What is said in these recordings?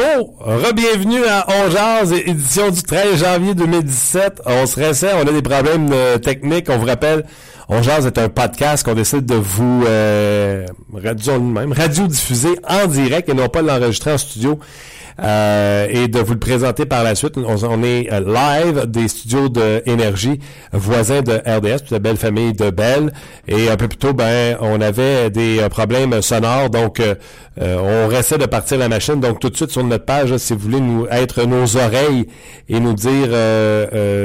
Re-bienvenue à On édition du 13 janvier 2017. On se réessaie, on a des problèmes euh, techniques, on vous rappelle, On est un podcast qu'on décide de vous euh, radio, même, radio-diffuser en direct et non pas l'enregistrer en studio. Euh, et de vous le présenter par la suite. On, est euh, live des studios de Énergie, voisins de RDS, toute la belle famille de Belle. Et un peu plus tôt, ben, on avait des euh, problèmes sonores, donc on restait de partir la machine. Donc tout de suite sur notre page, si vous voulez nous être nos oreilles et nous dire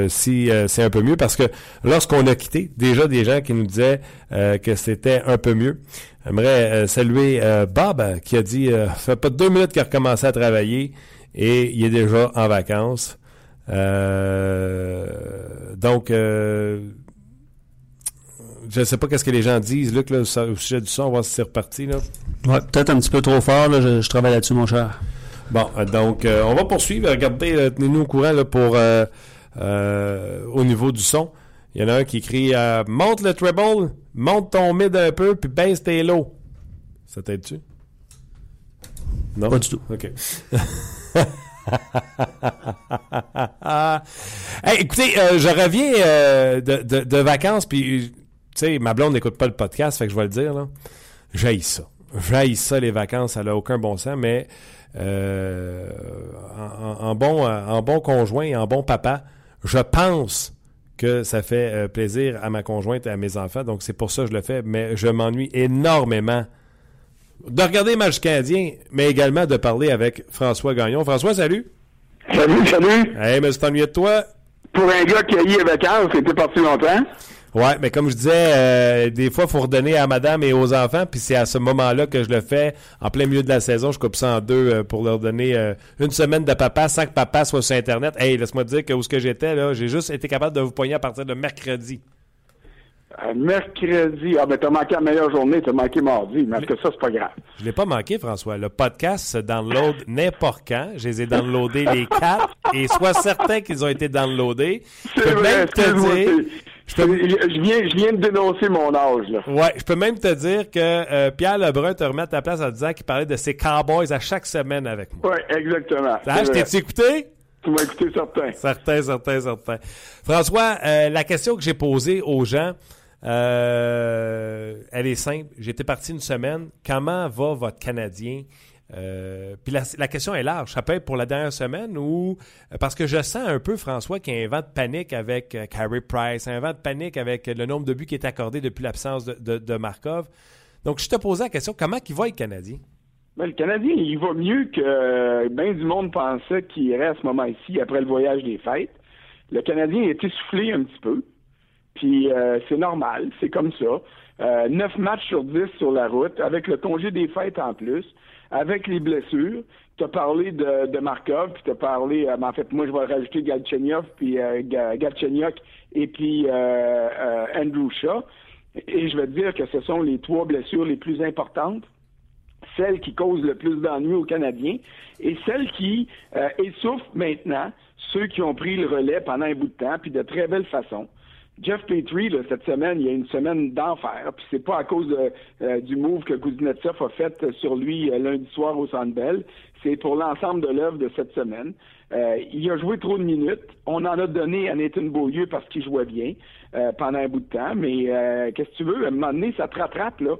si c'est un peu mieux, parce que lorsqu'on a quitté, déjà des gens qui nous disaient que c'était un peu mieux. J'aimerais euh, saluer euh, Bob qui a dit euh, fait pas deux minutes qu'il a recommencé à travailler et il est déjà en vacances. donc je ne sais pas qu'est-ce que les gens disent, Luc, là, au sujet du son, on va voir si c'est reparti. Là. Ouais, peut-être un petit peu trop fort, là, je, travaille là-dessus, mon cher. Bon, donc on va poursuivre. Regardez, tenez-nous au courant là, pour au niveau du son. Il y en a un qui crie Monte le treble, monte ton mid un peu, puis baisse tes lows. Ça t'aide-tu? Non? Pas du tout. OK. écoutez, euh, je reviens euh, de, de, vacances, puis, tu sais, ma blonde n'écoute pas le podcast, fait que je vais le dire, là. J'haïs ça. J'haïs ça, les vacances, ça n'a aucun bon sens, mais euh, en, en, bon, en bon conjoint et en bon papa, je pense que ça fait euh, plaisir à ma conjointe et à mes enfants. Donc, c'est pour ça que je le fais. Mais je m'ennuie énormément de regarder match canadien, mais également de parler avec François Gagnon. François, salut! Salut, salut! Hey, mais c'est ennuyé de toi? Pour un gars qui a eu les vacances, c'était parti longtemps. Ouais, mais comme je disais, euh, des fois, il faut redonner à madame et aux enfants, puis c'est à ce moment-là que je le fais. En plein milieu de la saison, je coupe ça en deux euh, pour leur donner euh, une semaine de papa sans que papa soit sur Internet. Hey, laisse-moi dire que où ce que j'étais, là, j'ai juste été capable de vous poigner à partir de mercredi. mercredi. Ah, ben, t'as manqué la meilleure journée, t'as manqué mardi, mais que ça, c'est pas grave? Je l'ai pas manqué, François. Le podcast se download n'importe quand. Je les ai downloadés les quatre, et sois certain qu'ils ont été downloadés. Je peux même te dire je, viens, je viens de dénoncer mon âge. Là. Ouais, je peux même te dire que euh, Pierre Lebrun te remet à ta place en disant qu'il parlait de ses Cowboys à chaque semaine avec moi. Oui, exactement. Ah, je t'ai écouté? Tu m'as écouté certain. Certain, certain, certain. François, euh, la question que j'ai posée aux gens, euh, elle est simple. J'étais parti une semaine. Comment va votre Canadien? Euh, puis la, question est large. Ça peut être pour la dernière semaine ou euh, parce que je sens un peu, François, qu'il y a un vent de panique avec euh, Price, un vent de panique avec le nombre de buts qui est accordé depuis l'absence de, Markov. Donc, je te posais la question, comment il va le Canadien? Ben, le Canadien, il va mieux que bien du monde pensait qu'il irait à ce moment-ci après le voyage des fêtes. Le Canadien est essoufflé un petit peu. Puis c'est normal, c'est comme ça. Neuf matchs sur dix sur la route, avec le congé des fêtes en plus avec les blessures. Tu as parlé de, Markov, puis tu as parlé, euh, en fait, moi, je vais rajouter Galchenyov, puis euh, Galchenyuk et puis euh, euh, Andrew Shaw. Et je vais te dire que ce sont les trois blessures les plus importantes, celles qui causent le plus d'ennuis aux Canadiens, et celles qui euh, essoufflent maintenant ceux qui ont pris le relais pendant un bout de temps, puis de très belle façon. Jeff Petrie, cette semaine, il y a une semaine d'enfer. Puis c'est pas à cause euh, du move que Kuznetsov a fait sur lui euh, lundi soir au Sandbell. C'est pour l'ensemble de l'œuvre de cette semaine. Euh, il a joué trop de minutes. On en a donné à Nathan Beaulieu parce qu'il jouait bien pendant un bout de temps. Mais qu'est-ce que tu veux? À un moment donné, ça te rattrape, là.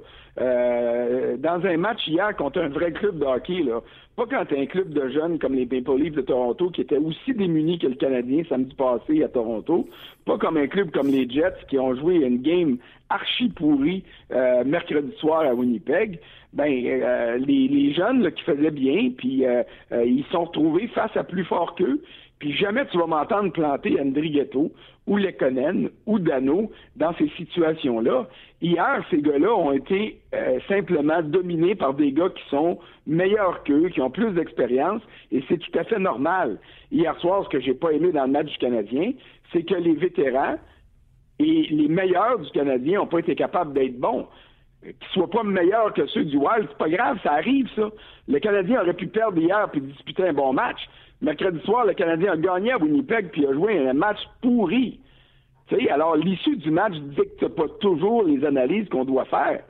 dans un match hier contre un vrai club de hockey, là, pas quand t'es un club de jeunes comme les Maple Leafs de Toronto qui étaient aussi démunis que le Canadien samedi passé à Toronto, pas comme un club comme les Jets qui ont joué une game archi pourrie euh, mercredi soir à Winnipeg. Ben euh, les, les, jeunes là, qui faisaient bien, puis euh, ils sont retrouvés face à plus fort qu'eux, Puis jamais tu vas m'entendre planter Ghetto ou Lekonen ou Dano dans ces situations-là. Hier, ces gars-là ont été euh, simplement dominés par des gars qui sont meilleurs qu'eux, qui ont plus d'expérience, et c'est tout à fait normal. Hier soir, ce que j'ai pas aimé dans le match du Canadien, c'est que les vétérans et les meilleurs du Canadien n'ont pas été capables d'être bons qu'ils soient pas meilleurs que ceux du Wild, c'est pas grave, ça arrive, ça. Le Canadien aurait pu perdre hier puis disputer un bon match. Mercredi soir, le Canadien a gagné à Winnipeg puis a joué un match pourri. sais, alors, l'issue du match dicte pas toujours les analyses qu'on doit faire.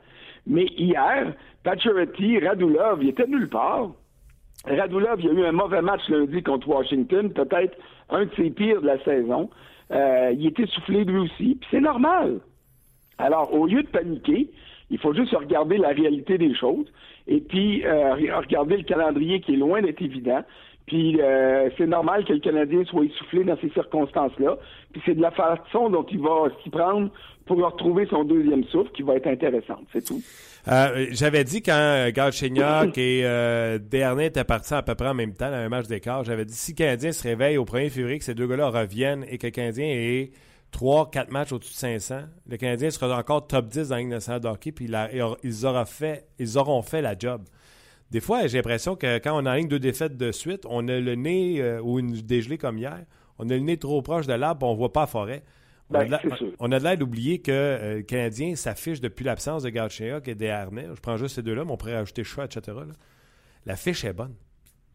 Mais hier, Pacioretty, Radulov, il était nulle part. Radulov, il a eu un mauvais match lundi contre Washington, peut-être un de ses pires de la saison. Euh, il était soufflé lui aussi, puis c'est normal. Alors, au lieu de paniquer, il faut juste regarder la réalité des choses et puis euh, regarder le calendrier qui est loin d'être évident. Puis euh, c'est normal que le Canadien soit essoufflé dans ces circonstances-là. Puis c'est de la façon dont il va s'y prendre pour retrouver son deuxième souffle qui va être intéressante. C'est tout. Euh, j'avais dit quand Galchenyuk et euh, Dernay étaient partis à peu près en même temps dans un match d'écart, j'avais dit si le Canadien se réveille au 1er février, que ces deux gars-là reviennent et que le Canadien est 3, 4 matchs au-dessus de 500. Le Canadien sera encore top 10 dans la Ligue nationale de hockey, puis ils, auront fait, ils auront fait la job. Des fois, j'ai l'impression que quand on a ligne deux défaites de suite, on a le nez, euh, ou une dégelée comme hier, on a le nez trop proche de l'arbre, on ne voit pas la forêt. On, ben, a de l'air d'oublier que euh, le Canadien s'affiche depuis l'absence de Galchenyuk et des Harnais. Je prends juste ces deux-là, mais on pourrait ajouter Chat, etc. La fiche est bonne.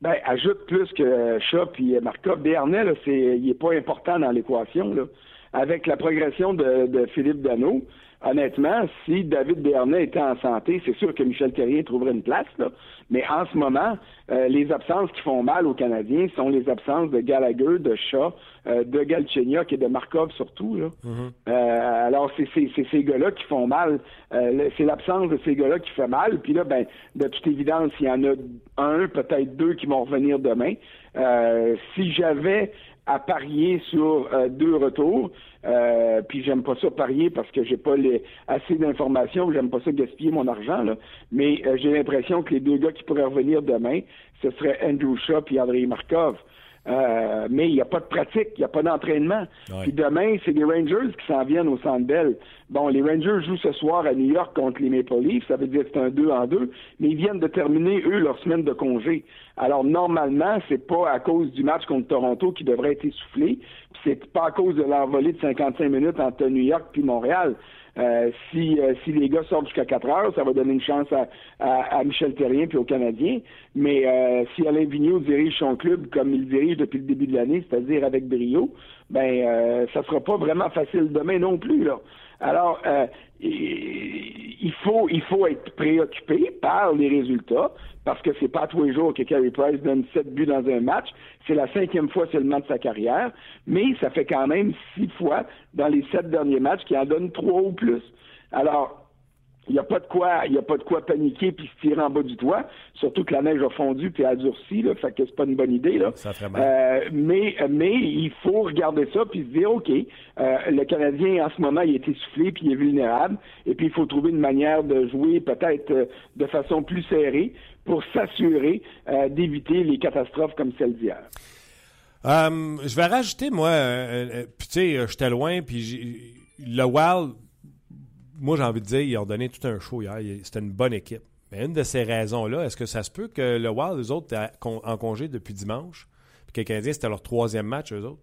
Ben, ajoute plus que Chat et Markov. Desharnais, il n'est pas important dans l'équation avec la progression de, Philippe Dano, honnêtement, si David Dernay était en santé, c'est sûr que Michel Terrien trouverait une place, là. Mais en ce moment, euh, les absences qui font mal aux Canadiens sont les absences de Gallagher, de Shaw, euh, de Galchenyuk et de Markov surtout. Là. Mm-hmm. Euh, alors, c'est ces gars-là qui font mal. c'est l'absence de ces gars-là qui fait mal. Puis là, ben, de toute évidence, il y en a un, peut-être deux qui vont revenir demain. si j'avais à parier sur euh, deux retours. Euh, puis j'aime pas ça parier parce que j'ai pas les, assez d'informations, j'aime pas ça gaspiller mon argent, là. mais euh, j'ai l'impression que les deux gars qui pourraient revenir demain, ce serait Andrew Shaw et Andrei Markov. Euh, mais il n'y a pas de pratique, il n'y a pas d'entraînement. Puis demain, c'est les Rangers qui s'en viennent au Centre Bell. Bon, les Rangers jouent ce soir à New York contre les Maple Leafs, ça veut dire que c'est un 2 en 2, mais ils viennent de terminer, eux, leur semaine de congé. Alors, normalement, c'est pas à cause du match contre Toronto qui devrait être essoufflé, c'est pas à cause de l'envolée de 55 minutes entre New York puis Montréal. Euh, si, euh, si les gars sortent jusqu'à 4 heures, ça va donner une chance à, à, Michel Terrien puis aux Canadiens. Mais euh, si Alain Vigneault dirige son club comme il dirige depuis le début de l'année, c'est-à-dire avec brio, ben euh, ça sera pas vraiment facile demain non plus. Là. Alors, il faut il faut être préoccupé par les résultats parce que c'est pas tous les jours que Carey Price donne sept buts dans un match. C'est la cinquième fois seulement de sa carrière, mais ça fait quand même six fois dans les sept derniers matchs qu'il en donne trois ou plus. Alors, il n'y a pas de quoi, il a pas de quoi paniquer puis se tirer en bas du toit. Surtout que la neige a fondu puis a durci, là, fait que c'est pas une bonne idée là. Ça fait mal. Euh, mais mais il faut regarder ça puis se dire ok, euh, le Canadien en ce moment il est essoufflé puis il est vulnérable et puis il faut trouver une manière de jouer peut-être euh, de façon plus serrée pour s'assurer d'éviter les catastrophes comme celle d'hier. je vais rajouter moi, puis tu sais, j'étais loin puis le Wild moi, j'ai envie de dire, ils ont donné tout un show hier. C'était une bonne équipe. Mais une de ces raisons-là, est-ce que ça se peut que le Wild, les autres, en congé depuis dimanche, puis que les Canadiens, c'était leur troisième match, eux autres?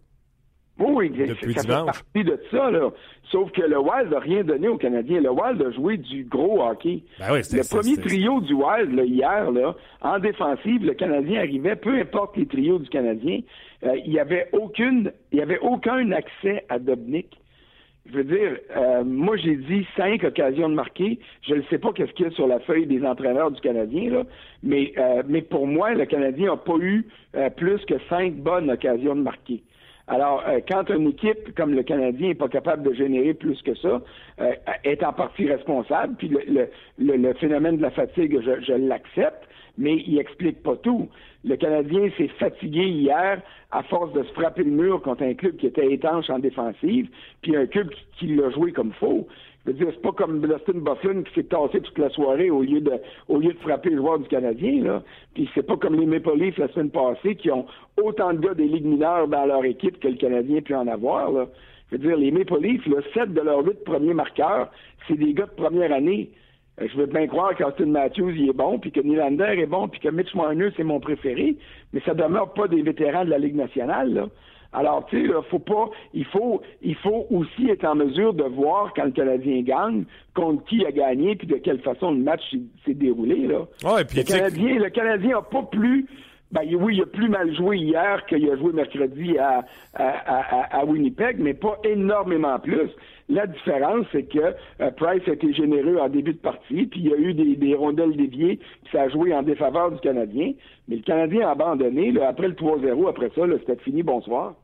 Oui, depuis ça dimanche. fait partie de ça, là. Sauf que le Wild n'a rien donné aux Canadiens. Le Wild a joué du gros hockey. Ben oui, le premier trio du Wild, là, hier, là, en défensive, le Canadien arrivait, peu importe les trios du Canadien, euh, il n'y avait aucune, il y avait aucun accès à Dobnik je veux dire, euh, moi j'ai dit cinq occasions de marquer. Je ne sais pas qu'est-ce qu'il y a sur la feuille des entraîneurs du Canadien, là, mais, euh, mais pour moi, le Canadien n'a pas eu euh, plus que cinq bonnes occasions de marquer. Alors, quand une équipe comme le Canadien n'est pas capable de générer plus que ça, est en partie responsable, puis le, le, le, phénomène de la fatigue, je, je l'accepte, mais il explique pas tout. Le Canadien s'est fatigué hier à force de se frapper le mur contre un club qui était étanche en défensive, puis un club qui, l'a joué comme faux. Je veux dire, c'est pas comme Dustin Bufflin qui s'est tassé toute la soirée au lieu de au lieu de frapper le joueur du Canadien, là. Puis c'est pas comme les Maple Leafs la semaine passée qui ont autant de gars des ligues mineures dans leur équipe que le Canadien peut en avoir, là. Je veux dire, les Maple Leafs, là, sept de leurs huit premiers marqueurs, c'est des gars de première année. Euh, je veux bien croire qu'Austin Matthews il est bon, puis que Nylander est bon, puis que Mitch Marner c'est mon préféré, mais ça demeure pas des vétérans de la Ligue nationale. Là. Alors, tu sais, faut pas, il faut, il faut aussi être en mesure de voir quand le Canadien gagne, contre qui a gagné, puis de quelle façon le match s'est déroulé. Là. Ouais, puis le Canadien, le Canadien a pas plus ben oui, il a plus mal joué hier qu'il a joué mercredi à, à, Winnipeg, mais pas énormément plus. La différence, c'est que euh, Price a été généreux en début de partie, puis il y a eu des, rondelles déviées, puis ça a joué en défaveur du Canadien. Mais le Canadien a abandonné. Après le 3-0, après ça, c'était fini, bonsoir.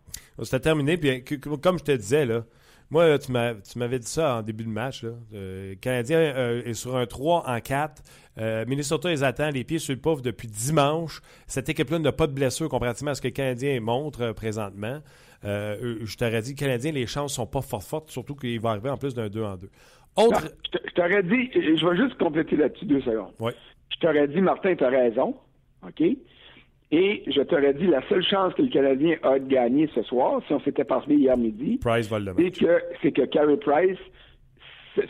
C'était terminé, puis comme je te disais, là, moi, tu m'avais dit ça en début de match. Là. Euh, le Canadien euh, est sur un 3 en 4. Euh, Minnesota les attend, les pieds sur le pauvre depuis dimanche. Cette équipe-là n'a pas de blessure comparativement à ce que le Canadien montre présentement. je t'aurais dit, le Canadien, les chances sont pas fort fortes, surtout qu'il va arriver en plus d'un 2 en 2. Autre... je t'aurais dit, je vais juste compléter là-dessus deux secondes. Oui. Je t'aurais dit, Martin, tu as raison. OK? Et je t'aurais dit, la seule chance que le Canadien a de gagner ce soir, si on s'était parlé hier midi, c'est que, c'est que Carey Price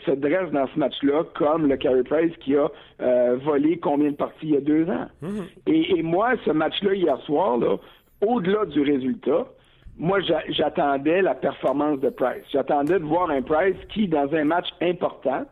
se dresse dans ce match-là comme le Carey Price qui a euh, volé combien de parties il y a deux ans. Mhm. et, moi, ce match-là hier soir, au-delà du résultat, moi, j'attendais la performance de Price. J'attendais de voir un Price qui, dans un match important,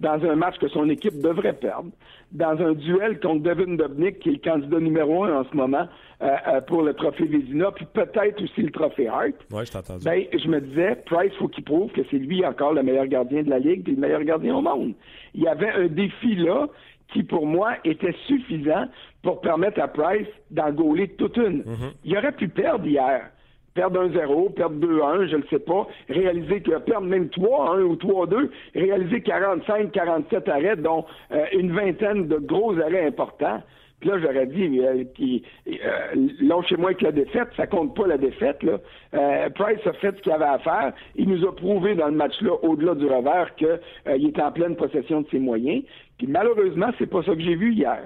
dans un match que son équipe devrait perdre, dans un duel contre Devin Dobnik, qui est le candidat numéro un en ce moment euh, euh, pour le trophée Vézina, puis peut-être aussi le trophée Hart. Oui, je t'entends. Ben, je me disais, Price, faut qu'il prouve que c'est lui encore le meilleur gardien de la Ligue, puis le meilleur gardien au monde. Il y avait un défi là qui, pour moi, était suffisant pour permettre à Price d'en gauler toute une. Mm-hmm. Il aurait pu perdre hier perdre 1-0, perdre 2-1, je ne sais pas, réaliser que perdre même 3-1 ou 3-2, réaliser 45, 47 arrêts, dont euh, une vingtaine de gros arrêts importants. Puis là, j'aurais dit, euh, euh chez moi avec la défaite, ça compte pas la défaite. Là. Euh, Price a fait ce qu'il avait à faire. Il nous a prouvé dans le match-là, au-delà du revers, qu'il était en pleine possession de ses moyens. Puis malheureusement, c'est pas ça que j'ai vu hier.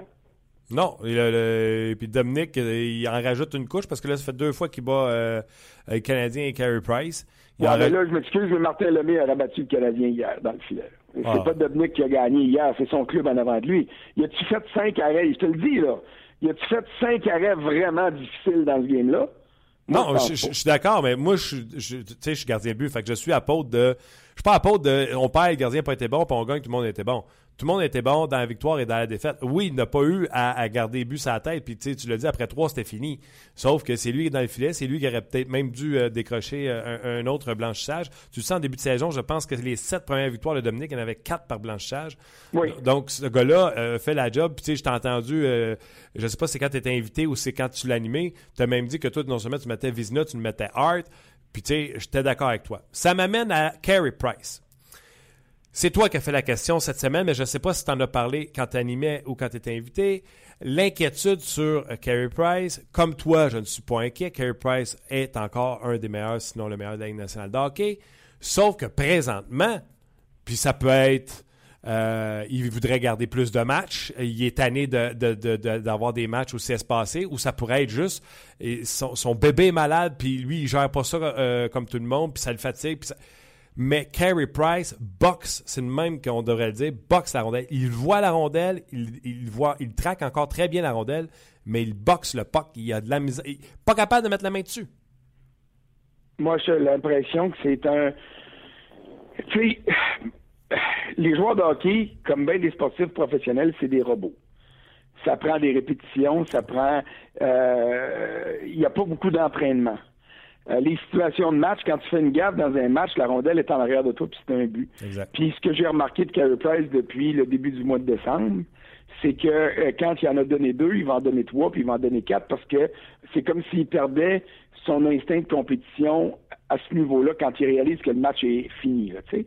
Non. Et, puis Dominique, il en rajoute une couche parce que là, ça fait deux fois qu'il bat euh, le Canadien et Carey Price. là, je m'excuse, mais Martin Lemay a rabattu le Canadien hier dans le filet. C'est ah. pas Dominique qui a gagné hier, c'est son club en avant de lui. Il a-tu fait cinq arrêts? Je te le dis, là. Il a-tu fait cinq arrêts vraiment difficiles dans ce game-là? Non, je, suis d'accord, mais moi, je, je, je suis gardien de but. Fait que je suis à de. Je suis pas à de. On perd, le gardien n'a pas été bon, puis on gagne, tout le monde était bon tout le monde était bon dans la victoire et dans la défaite. Oui, il n'a pas eu à, garder but à la tête, puis tu l'as dit, après trois, c'était fini. Sauf que c'est lui qui est dans le filet, c'est lui qui aurait peut-être même dû euh, décrocher euh, un, autre blanchissage. Tu le sens en début de saison, je pense que les sept premières victoires de Dominique, il y en avait quatre par blanchissage. Oui. Donc, ce gars-là euh, fait la job. Puis, tu sais, je t'ai entendu, je sais pas si c'est quand tu étais invité ou c'est quand tu l'animais, tu as même dit que toi, non seulement tu mettais Vizina, tu mettais Hart. Puis, tu sais, j'étais d'accord avec toi. Ça m'amène à Carey Price. C'est toi qui as fait la question cette semaine, mais je ne sais pas si tu en as parlé quand tu animais ou quand tu étais invité. L'inquiétude sur euh, Carey Price, comme toi, je ne suis pas inquiet. Carey Price est encore un des meilleurs, sinon le meilleur de la Ligue nationale de hockey. Sauf que présentement, puis ça peut être, euh, il voudrait garder plus de matchs. Il est tanné d'avoir des matchs où c'est espacé, ou ça pourrait être juste son, bébé est malade, puis lui, il gère pas ça euh, comme tout le monde, puis ça le fatigue. Mais Carey Price boxe, c'est le même qu'on devrait le dire, boxe la rondelle. Il voit la rondelle, il, voit, il traque encore très bien la rondelle, mais il boxe le puck, il a de la misère, pas capable de mettre la main dessus. Moi, j'ai l'impression que c'est un. Tu sais, les joueurs de hockey, comme bien des sportifs professionnels, c'est des robots. Ça prend des répétitions, ça prend. Euh, il n'y a pas beaucoup d'entraînement. Euh, les situations de match, quand tu fais une gaffe dans un match, la rondelle est en arrière de toi, puis c'est un but. Puis ce que j'ai remarqué de Carey Price depuis le début du mois de décembre, c'est que euh, quand il en a donné deux, il va en donner trois, puis il va en donner quatre, parce que c'est comme s'il perdait son instinct de compétition à ce niveau-là quand il réalise que le match est fini. Là, et,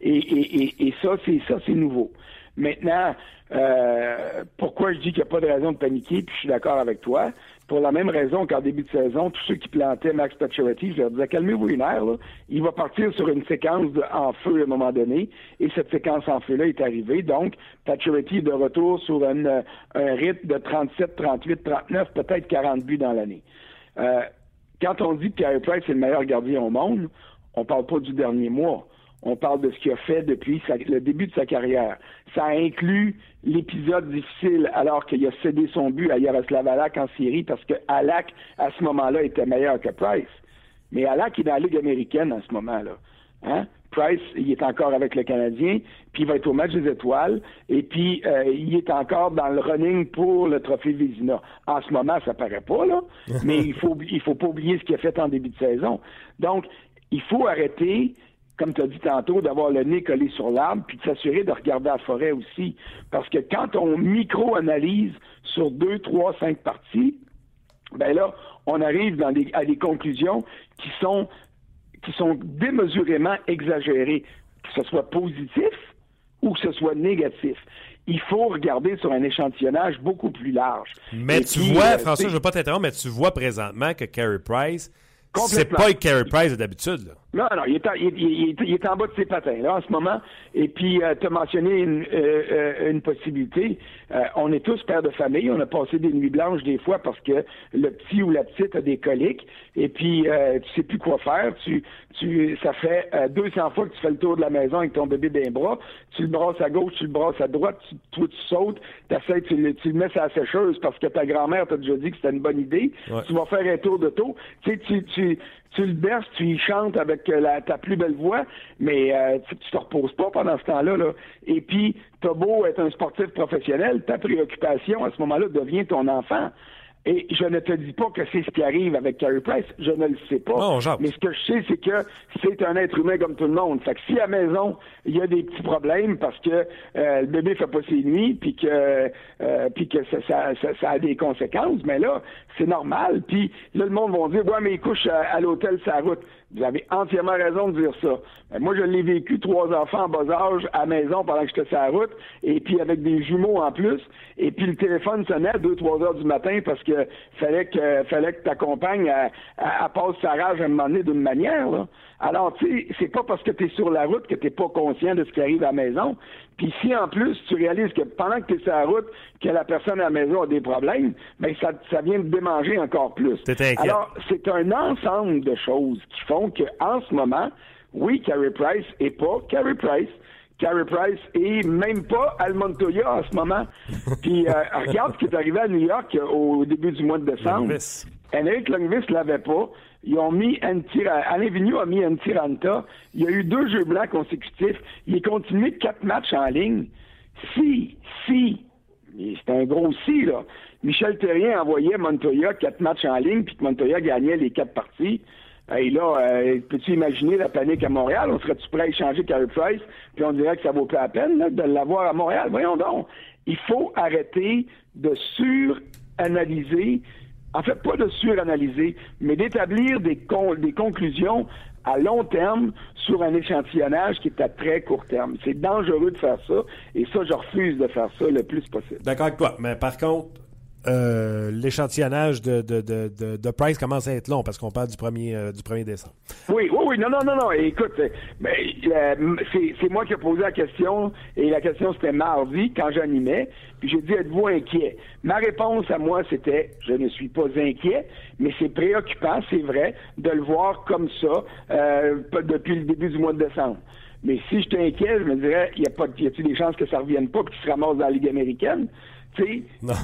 et, et, et ça, c'est ça, c'est nouveau. Maintenant, euh, pourquoi je dis qu'il n'y a pas de raison de paniquer, puis je suis d'accord avec toi, pour la même raison qu'en début de saison, tous ceux qui plantaient Max Pacioretty, je leur disais, calmez-vous une heure, là. il va partir sur une séquence en feu à un moment donné, et cette séquence en feu-là est arrivée. Donc, Pacioretty est de retour sur un rythme de 37, 38, 39, peut-être 40 buts dans l'année. Euh, quand on dit que Pierre Price est le meilleur gardien au monde, on parle pas du dernier mois. On parle de ce qu'il a fait depuis le début de sa carrière. Ça inclut l'épisode difficile alors qu'il a cédé son but à Yaroslav Alak en Syrie parce que Alak, à ce moment-là, était meilleur que Price. Mais Alak est dans la Ligue américaine en ce moment-là. Hein? Price, il est encore avec le Canadien, puis il va être au match des étoiles, et puis euh, il est encore dans le running pour le trophée Vizina. En ce moment, ça paraît pas, là, mais il faut il faut pas oublier ce qu'il a fait en début de saison. Donc, il faut arrêter comme tu as dit tantôt, d'avoir le nez collé sur l'arbre, puis de s'assurer de regarder la forêt aussi. Parce que quand on micro-analyse sur deux, trois, cinq parties, ben là, on arrive dans à des conclusions qui sont qui sont démesurément exagérés, que ce soit positif ou que ce soit négatif. Il faut regarder sur un échantillonnage beaucoup plus large. Mais tu vois, euh, François, je ne veux pas t'interrompre, mais tu vois présentement que Carey Price, c'est pas Carey Price d'habitude. Non, non, il est, en, il, est en bas de ses patins, là, en ce moment. Et puis, euh, tu as mentionné une, euh, euh, une possibilité. on est tous pères de famille. On a passé des nuits blanches des fois parce que le petit ou la petite a des coliques. Et puis, tu sais plus quoi faire. Tu, tu, ça fait 200 fois que tu fais le tour de la maison avec ton bébé d'un bras. Tu le brasses à gauche, tu le brasses à droite. Tu, toi, tu sautes. Essaies, tu, le, tu le mets sur la sécheuse parce que ta grand-mère t'a déjà dit que c'était une bonne idée. Tu vas faire un tour de taux. Tu sais, tu, tu, tu le berces, tu y chantes avec euh, ta plus belle voix, mais euh, tu, te reposes pas pendant ce temps-là. Là. Et puis, t'as beau être un sportif professionnel, ta préoccupation à ce moment-là devient ton enfant. Et je ne te dis pas que c'est ce qui arrive avec Carey Price, je ne le sais pas. mais ce que je sais, c'est que c'est un être humain comme tout le monde. Fait que si à la maison, il y a des petits problèmes parce que euh, le bébé fait pas ses nuits, puis que euh, puis que ça, ça, a des conséquences, mais là, c'est normal. Puis là, le monde va dire, ouais, mais il couche à, l'hôtel sa route. Vous avez entièrement raison de dire ça. Ben, moi, je l'ai vécu trois enfants en bas âge à maison pendant que j'étais sur la route, et puis avec des jumeaux en plus, et puis le téléphone sonnait à deux, trois heures du matin parce que fallait que fallait que ta compagne à, passe sa rage à un moment donné d'une manière. Là. Alors, tu sais, c'est pas parce que tu es sur la route que tu pas conscient de ce qui arrive à la maison. Puis si en plus tu réalises que pendant que tu es sur la route, que la personne à la maison a des problèmes, ben ça, ça vient de démanger encore plus. Alors, c'est un ensemble de choses qui font que en ce moment, oui, Carey Price est pas Carey Price. Carey Price et même pas Al Montoya en ce moment. Puis euh, regarde ce qui est arrivé à New York au début du mois de décembre. Henrik Lundqvist l'avait pas. Ils ont mis Antira, Alain Vigneault a mis Antiranta. Il y a eu deux jeux blancs consécutifs. Il est continué quatre matchs en ligne. Si, si, c'est un gros si, là. Michel Terrien envoyait Montoya quatre matchs en ligne, puis que Montoya gagnait les quatre parties. Et là, euh, peux-tu imaginer la panique à Montréal? On serait-tu prêt à échanger Carey Price? Puis on dirait que ça vaut pas la peine de l'avoir à Montréal. Voyons donc. Il faut arrêter de suranalyser en fait, pas de suranalyser, mais d'établir des, des conclusions à long terme sur un échantillonnage qui est à très court terme. C'est dangereux de faire ça, et ça, je refuse de faire ça le plus possible. D'accord avec toi, mais par contre, euh, l'échantillonnage de, de, de, de, Price commence à être long parce qu'on parle du 1er, euh, décembre. Oui, oui, oui. Non, non, non, non. Écoute, euh, c'est moi qui ai posé la question et la question c'était mardi quand j'animais. Puis j'ai dit êtes-vous inquiet? Ma réponse à moi c'était je ne suis pas inquiet, mais c'est préoccupant, c'est vrai, de le voir comme ça depuis le début du mois de décembre. Mais si je t'inquiète, je me dirais, y a pas, y a-t-il des chances que ça revienne pas, qu'il se ramasse dans la Ligue américaine?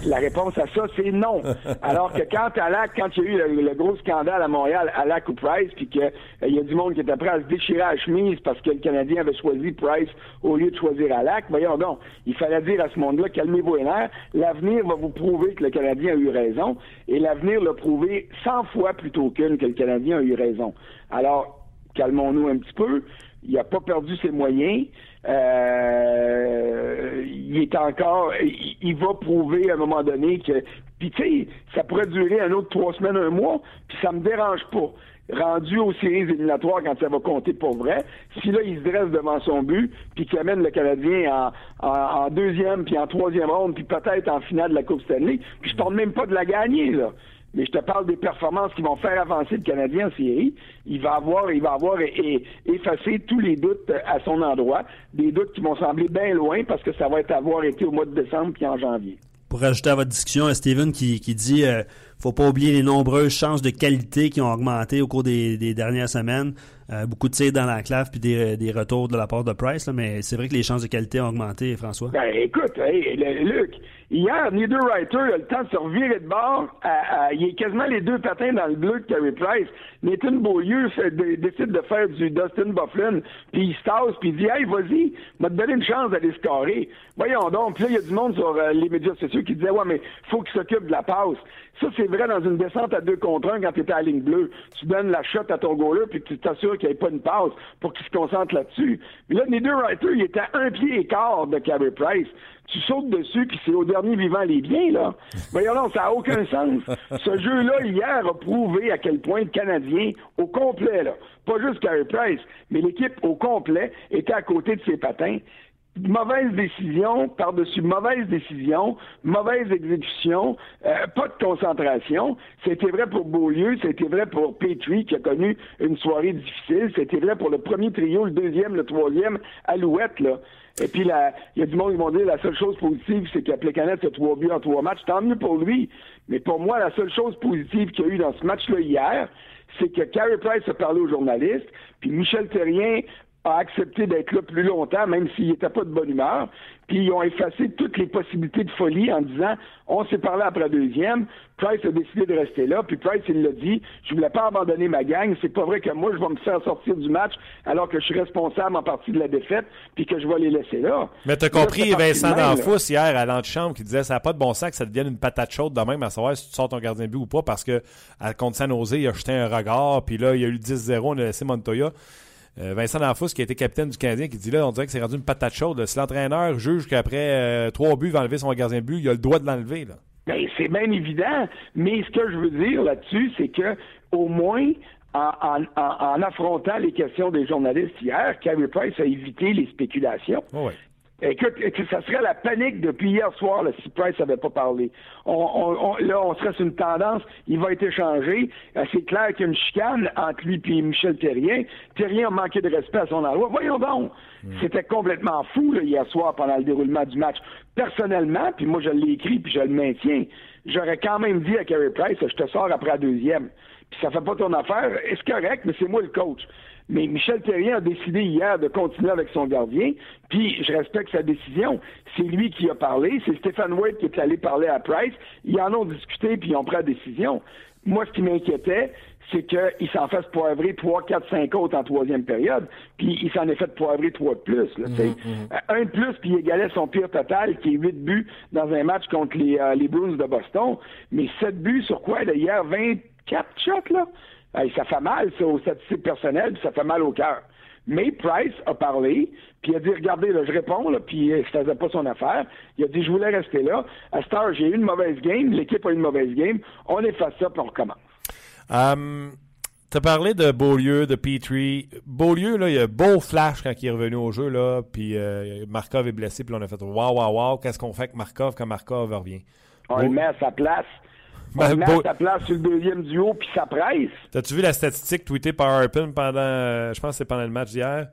La réponse à ça, c'est non. Alors que quand à quand il y a eu le, gros scandale à Montréal, à Lac ou Price, puis qu'il euh, y a du monde qui était prêt à se déchirer la chemise parce que le Canadien avait choisi Price au lieu de choisir Alak, voyons donc, il fallait dire à ce monde-là, calmez-vous les nerfs, l'avenir va vous prouver que le Canadien a eu raison, et l'avenir l'a prouvé 100 fois plutôt qu'une que le Canadien a eu raison. Alors, calmons-nous un petit peu, il n'a pas perdu ses moyens, euh, il est encore, il, va prouver à un moment donné que, puis tu sais, ça pourrait durer un autre trois semaines, un mois, puis ça me dérange pas. rendu aux séries éliminatoires quand ça va compter pour vrai, si là, il se dresse devant son but, puis qu'il amène le Canadien en, deuxième, puis en troisième ronde, puis peut-être en finale de la Coupe Stanley, puis je parle même pas de la gagner, là. Mais je te parle des performances qui vont faire avancer le Canadien en série. Il va avoir, il va avoir effacé tous les doutes à son endroit, des doutes qui vont sembler bien loin parce que ça va être avoir été au mois de décembre puis en janvier pour rajouter à votre discussion, Steven qui, qui dit euh, faut pas oublier les nombreuses chances de qualité qui ont augmenté au cours des, dernières semaines. Euh, beaucoup de tirs dans la clave puis des, des, retours de la part de Price, mais c'est vrai que les chances de qualité ont augmenté, François. Ben, écoute, Luc, hier, Niederreiter a le temps de se revirer de bord. il est quasiment les deux patins dans le bleu de Carey Price. Nathan Beaulieu décide de faire du Dustin Bufflin, puis il se tasse, puis il dit Hey, vas-y, m'a donné une chance d'aller scorer. Voyons donc. Puis là, il y a du monde sur euh, les médias sociaux qui disait Ouais, mais faut qu'il s'occupe de la passe. Ça, c'est vrai dans une descente à deux contre un quand tu à la ligne bleue. Tu donnes la shot à ton goaler, puis tu t'assures qu'il n'y ait pas une passe pour qu'il se concentre là-dessus. Mais là, Niederreiter, il était à un pied et quart de Carey Price tu sautes dessus, puis c'est au dernier vivant les biens, là. Voyons non, ça n'a aucun sens. Ce jeu-là, hier, a prouvé à quel point le Canadien, au complet, là, pas juste Carey Price, mais l'équipe au complet, était à côté de ses patins mauvaise décision par-dessus mauvaise décision, mauvaise exécution, euh, pas de concentration. C'était vrai pour Beaulieu, c'était vrai pour Petrie qui a connu une soirée difficile, c'était vrai pour le premier trio, le deuxième, le troisième, Alouette, là. Et puis, il y a du monde qui vont dire la seule chose positive, c'est qu'il a trois buts en trois matchs. Tant mieux pour lui. Mais pour moi, la seule chose positive qu'il y a eu dans ce match-là hier, c'est que Carey Price a parlé aux journalistes, puis Michel Terrien a accepté d'être là plus longtemps, même s'il n'était pas de bonne humeur. Puis ils ont effacé toutes les possibilités de folie en disant on s'est parlé après la deuxième, Price a décidé de rester là, puis Price il l'a dit, je voulais pas abandonner ma gang, c'est pas vrai que moi je vais me faire sortir du match alors que je suis responsable en partie de la défaite, puis que je vais les laisser là. Mais t'as compris Vincent D'Anfous hier à l'antichambre qui disait ça n'a pas de bon sens que ça devienne une patate chaude de même à savoir si tu sors ton gardien de but ou pas parce que à contre San Jose, il a jeté un regard, puis là il y a eu 10-0, on a laissé Montoya. Euh, Vincent Danfous, qui a été capitaine du Canadien, qui dit là, on dirait que c'est rendu une patate chaude. Si l'entraîneur juge qu'après euh, trois buts, il va enlever son gardien de but, il a le droit de l'enlever. Là. Ben, c'est bien évident. Mais ce que je veux dire là-dessus, c'est que au moins, en, affrontant les questions des journalistes hier, Carey Price a évité les spéculations. Oh Écoute, ça serait la panique depuis hier soir là, si Price n'avait pas parlé. On, là, on serait sur une tendance, il va être échangé. Euh, c'est clair qu'il y a une chicane entre lui et Michel Terrien. Terrien a manqué de respect à son endroit. Voyons donc, hmm. c'était complètement fou là, hier soir pendant le déroulement du match. Personnellement, puis moi je l'ai écrit puis je le maintiens, j'aurais quand même dit à Carey Price, je te sors après la deuxième. Puis ça fait pas ton affaire, c'est correct, mais c'est moi le coach. Mais Michel Terrien a décidé hier de continuer avec son gardien, puis je respecte sa décision. C'est lui qui a parlé, c'est Stéphane Wade qui est allé parler à Price. Ils en ont discuté, puis ils ont pris la décision. Moi, ce qui m'inquiétait, c'est qu'il s'en fasse poivrer 3, 4, 5 autres en troisième période, puis il s'en est fait poivrer 3 de plus. Là, mhm, mhm. Euh, Un de plus, puis il égalait son pire total, qui est 8 buts dans un match contre les, euh, les Bruins de Boston. Mais 7 buts sur quoi, d'ailleurs? 24 shots, là? Ça fait mal, ça, aux statistiques personnelles, puis ça fait mal au cœur. Mais Price a parlé, puis il a dit Regardez, là, je réponds, là, puis euh, je faisait pas son affaire. Il a dit Je voulais rester là. À Star, j'ai eu une mauvaise game, l'équipe a eu une mauvaise game. On efface ça, puis on recommence. Um, tu as parlé de Beaulieu, de Petrie. Beaulieu, là, il a beau flash quand il est revenu au jeu, là, puis euh, Markov est blessé, puis on a fait Waouh, waouh, waouh, qu'est-ce qu'on fait avec Markov quand Markov revient? On le met à sa place. Ben, sa place sur le deuxième duo, puis ça presse. T'as-tu vu la statistique tweetée par Harpin pendant, euh, je pense que c'est pendant le match d'hier?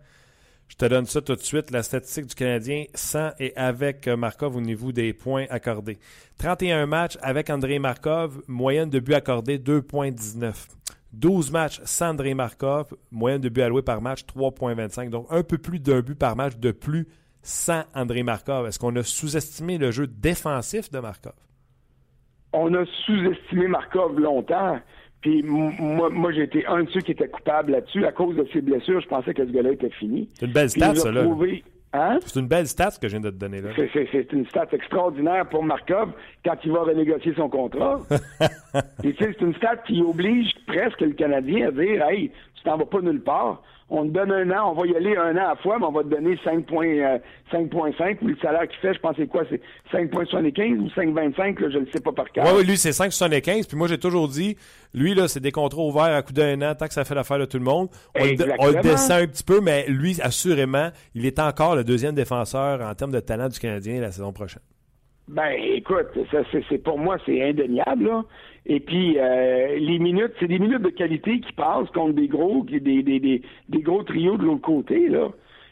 Je te donne ça tout de suite. La statistique du Canadien sans et avec Markov au niveau des points accordés. 31 matchs avec André Markov, moyenne de buts accordés 2.19. 12 matchs sans André Markov, moyenne de buts alloués par match 3.25. Donc un peu plus d'un but par match de plus sans André Markov. Est-ce qu'on a sous-estimé le jeu défensif de Markov? On a sous-estimé Markov longtemps. Puis moi, moi j'ai été un de ceux qui était coupable là-dessus. À cause de ses blessures, je pensais que ce gars-là était fini. C'est une belle stat, ça, là. Hein? C'est une belle stat que je viens de te donner là. C'est une stat extraordinaire pour Markov quand il va renégocier son contrat. c'est une stat qui oblige presque le Canadien à dire Hey, tu t'en vas pas nulle part. On te donne un an, on va y aller un an à la fois, mais on va te donner 5,5 euh, ou le salaire qu'il fait, je pense c'est quoi, c'est 5,75 ou 5,25, je ne sais pas par cœur. Oui, oui, lui, c'est 5,75. Puis moi, j'ai toujours dit, lui, là, c'est des contrats ouverts à coup d'un an, tant que ça fait l'affaire de tout le monde. On, le, descend un petit peu, mais lui, assurément, il est encore le deuxième défenseur en termes de talent du Canadien la saison prochaine. Ben, écoute, ça, c'est, pour moi, c'est indéniable, là. Et puis euh, les minutes, c'est des minutes de qualité qui passent contre des gros, des, des, des, des gros trios de l'autre côté, là.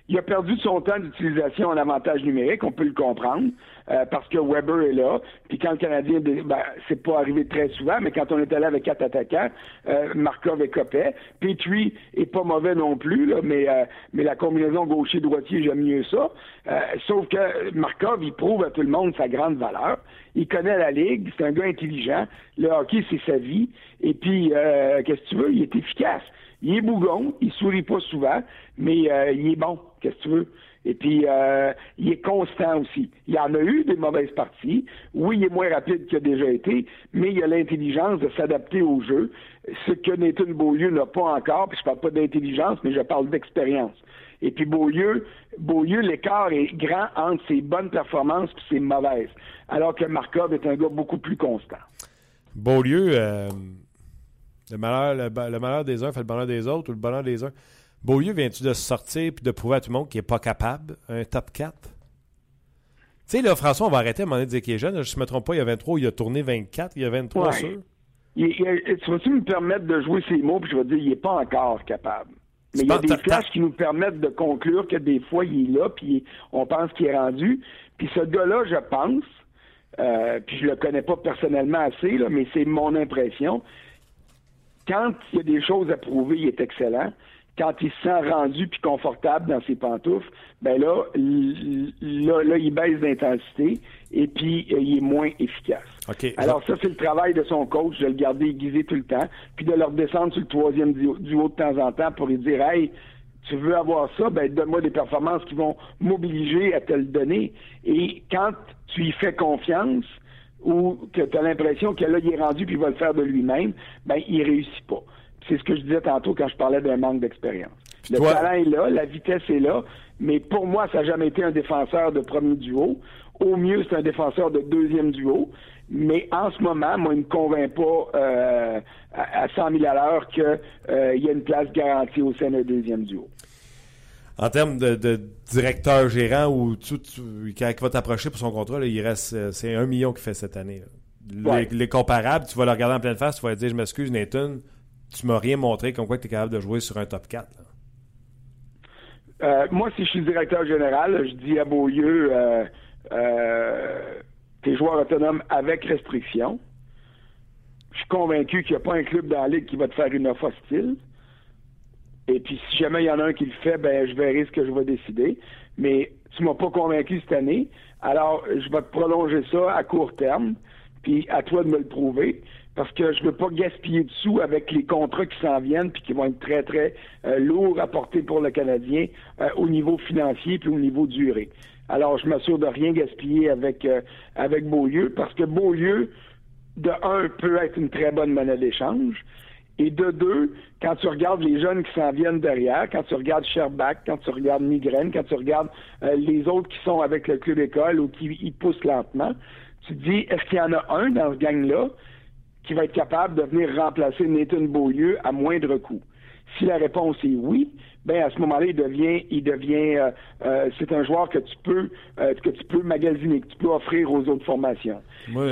Il a perdu son temps d'utilisation en avantage numérique, on peut le comprendre, euh, parce que Weber est là. Puis quand le Canadien, ben, c'est pas arrivé très souvent, mais quand on est allé avec quatre attaquants, euh, Markov et Copet. Petrie est pas mauvais non plus, là, mais, euh, mais la combinaison gaucher-droitier, j'aime mieux ça. Euh, sauf que Markov, il prouve à tout le monde sa grande valeur. Il connaît la ligue, c'est un gars intelligent. Le hockey, c'est sa vie. Et puis, qu'est-ce que tu veux, il est efficace. Il est bougon, il sourit pas souvent, mais euh, il est bon, qu'est-ce que tu veux? Et puis, euh, il est constant aussi. Il y en a eu des mauvaises parties. Oui, il est moins rapide qu'il a déjà été, mais il a l'intelligence de s'adapter au jeu, ce que Nathan Beaulieu n'a pas encore. Puis je parle pas d'intelligence, mais je parle d'expérience. Et puis Beaulieu, Beaulieu, l'écart est grand entre ses bonnes performances et ses mauvaises, alors que Markov est un gars beaucoup plus constant. Beaulieu, euh, le malheur, le, malheur des uns fait le bonheur des autres ou le bonheur des uns. Beaulieu, viens-tu de sortir et de prouver à tout le monde qu'il n'est pas capable, un top 4? Tu sais, là, François, on va arrêter à un moment donné de dire qu'il est jeune. Je ne me trompe pas, il y a 23, il a tourné 24, il y a 23 sûr. tu vas-tu me permettre de jouer ces mots, puis je vais dire, il n'est pas encore capable? Mais il y a des flashs qui nous permettent de conclure que des fois, il est là, puis on pense qu'il est rendu. Puis ce gars-là, je pense, euh, puis je le connais pas personnellement assez, là, mais c'est mon impression, quand il y a des choses à prouver, il est excellent. Quand il se sent rendu puis confortable dans ses pantoufles, ben là, là, il baisse d'intensité et puis euh, il est moins efficace. Alors ça, c'est le travail de son coach, de le garder aiguisé tout le temps, puis de le redescendre sur le troisième duo de temps en temps pour lui dire Hey, tu veux avoir ça, ben donne-moi des performances qui vont m'obliger à te le donner. Et quand tu y fais confiance, ou que tu as l'impression que là, il est rendu puis il va le faire de lui-même, ben il réussit pas. C'est ce que je disais tantôt quand je parlais d'un manque d'expérience. Le talent est là, la vitesse est là, mais pour moi, ça n'a jamais été un défenseur de premier duo. Au mieux, c'est un défenseur de deuxième duo. Mais en ce moment, moi, il ne me convainc pas euh, à 100 000 à l'heure qu'il euh, y a une place garantie au sein d'un deuxième duo en termes de, directeur gérant ou tout, quand il va t'approcher pour son contrat, il reste euh, c'est un million qu'il fait cette année. Les, comparables, tu vas le regarder en pleine face, tu vas dire Je m'excuse, Nathan, tu m'as rien montré comme quoi tu es capable de jouer sur un top 4. Euh, moi, si je suis directeur général, je dis à Beaulieu euh, euh, T'es joueur autonome avec restriction. Je suis convaincu qu'il n'y a pas un club dans la ligue qui va te faire une offre hostile. Et puis, si jamais il y en a un qui le fait, ben, je verrai ce que je vais décider. Mais tu m'as pas convaincu cette année. Alors, je vais te prolonger ça à court terme. Puis, à toi de me le prouver. Parce que je veux pas gaspiller de sous avec les contrats qui s'en viennent puis qui vont être très, très euh, lourds à porter pour le Canadien euh, au niveau financier puis au niveau durée. Alors, je m'assure de rien gaspiller avec, euh, avec Beaulieu parce que Beaulieu, de un, peut être une très bonne monnaie d'échange. Et de deux, quand tu regardes les jeunes qui s'en viennent derrière, quand tu regardes Sherbach, quand tu regardes Migraine, quand tu regardes euh, les autres qui sont avec le club école ou qui y poussent lentement, tu te dis, est-ce qu'il y en a un dans ce gang-là qui va être capable de venir remplacer Nathan Beaulieu à moindre coût? Si la réponse est oui, ben à ce moment-là, il devient, il devient, euh, euh, c'est un joueur que tu peux, euh, que tu peux magasiner, que tu peux offrir aux autres formations. Moi,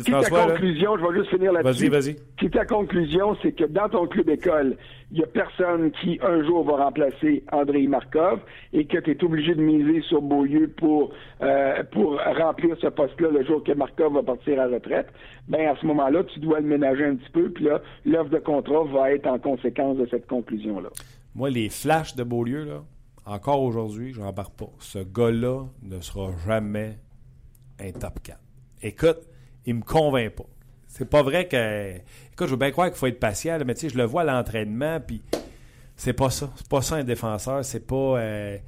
si, ta conclusion, je vais juste finir là-dessus. Vas-y, vas-y. Si ta conclusion, c'est que dans ton club école, il y a personne qui un jour va remplacer André Markov et que tu es obligé de miser sur Beaulieu pour pour remplir ce poste-là le jour que Markov va partir à la retraite, ben à ce moment-là, tu dois le ménager un petit peu, puis là, l'offre de contrat va être en conséquence de cette conclusion-là. Moi, les flashs de Beaulieu, là, encore aujourd'hui, je n'embarque pas. Ce gars-là ne sera jamais un top 4. Écoute, il me convainc pas. C'est pas vrai que. Écoute, je veux bien croire qu'il faut être patient, mais tu sais, je le vois à l'entraînement, puis c'est pas ça. C'est pas ça un défenseur. C'est pas. Euh,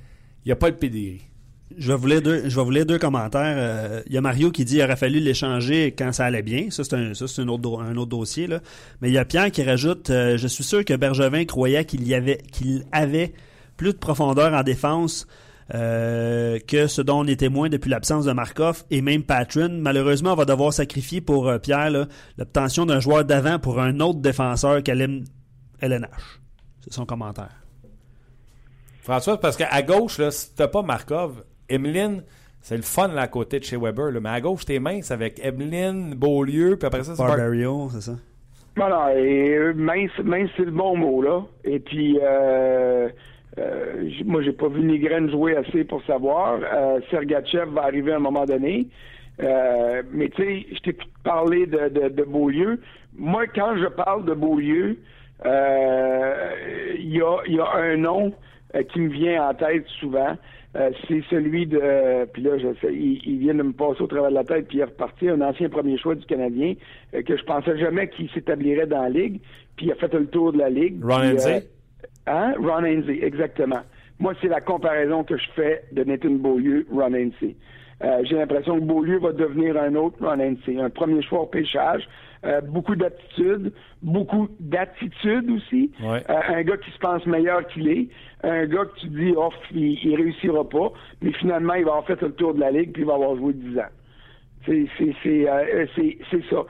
il n'y a pas le pédérie. Je vais vous deux, je deux commentaires. Euh, Il y a Mario qui dit qu'il aurait fallu l'échanger quand ça allait bien. Ça, c'est un, un autre, dossier, là. Mais il y a Pierre qui rajoute, euh, je suis sûr que Bergevin croyait qu'il avait, avait plus de profondeur en défense, euh, que ce dont on est témoin depuis l'absence de Markov et même Patron. Malheureusement, on va devoir sacrifier pour Pierre, l'obtention d'un joueur d'avant pour un autre défenseur qu'Alem LNH. C'est son commentaire. François, parce qu'à gauche, là, si pas Markov, Emeline, c'est le fun là, à côté de chez Weber. là. Mais à gauche, t'es mince avec Emeline, Beaulieu, puis après ça, c'est Bar- Barbario, c'est ça? Voilà, et euh, mince, mince c'est le bon mot, là. Et puis, euh, euh, moi, j'ai pas vu Nigren jouer assez pour savoir. Euh, Sergachev va arriver à un moment donné. Euh, mais tu sais, je t'ai parlé de, de, de Beaulieu. Moi, quand je parle de Beaulieu, euh, il y, a, y a un nom euh, qui me vient en tête souvent. Euh, c'est celui de. Puis là, je sais, il, il vient de me passer au travers de la tête, puis il est reparti, un ancien premier choix du Canadien, euh, que je pensais jamais qu'il s'établirait dans la Ligue, puis il a fait le tour de la Ligue. Ron puis, Hainsey? euh, Hein? Ron Hainsey, exactement. Moi, c'est la comparaison que je fais de Nathan Beaulieu, Ron Hainsey. Euh, J'ai l'impression que Beaulieu va devenir un autre Ron Hainsey, un premier choix au pêchage, euh, beaucoup d'attitude, beaucoup d'attitude aussi. Ouais. Euh, un gars qui se pense meilleur qu'il est, un gars que tu dis, oh, il, il réussira pas, mais finalement, il va avoir fait le tour de la ligue puis il va avoir joué 10 ans. C'est euh, c'est ça.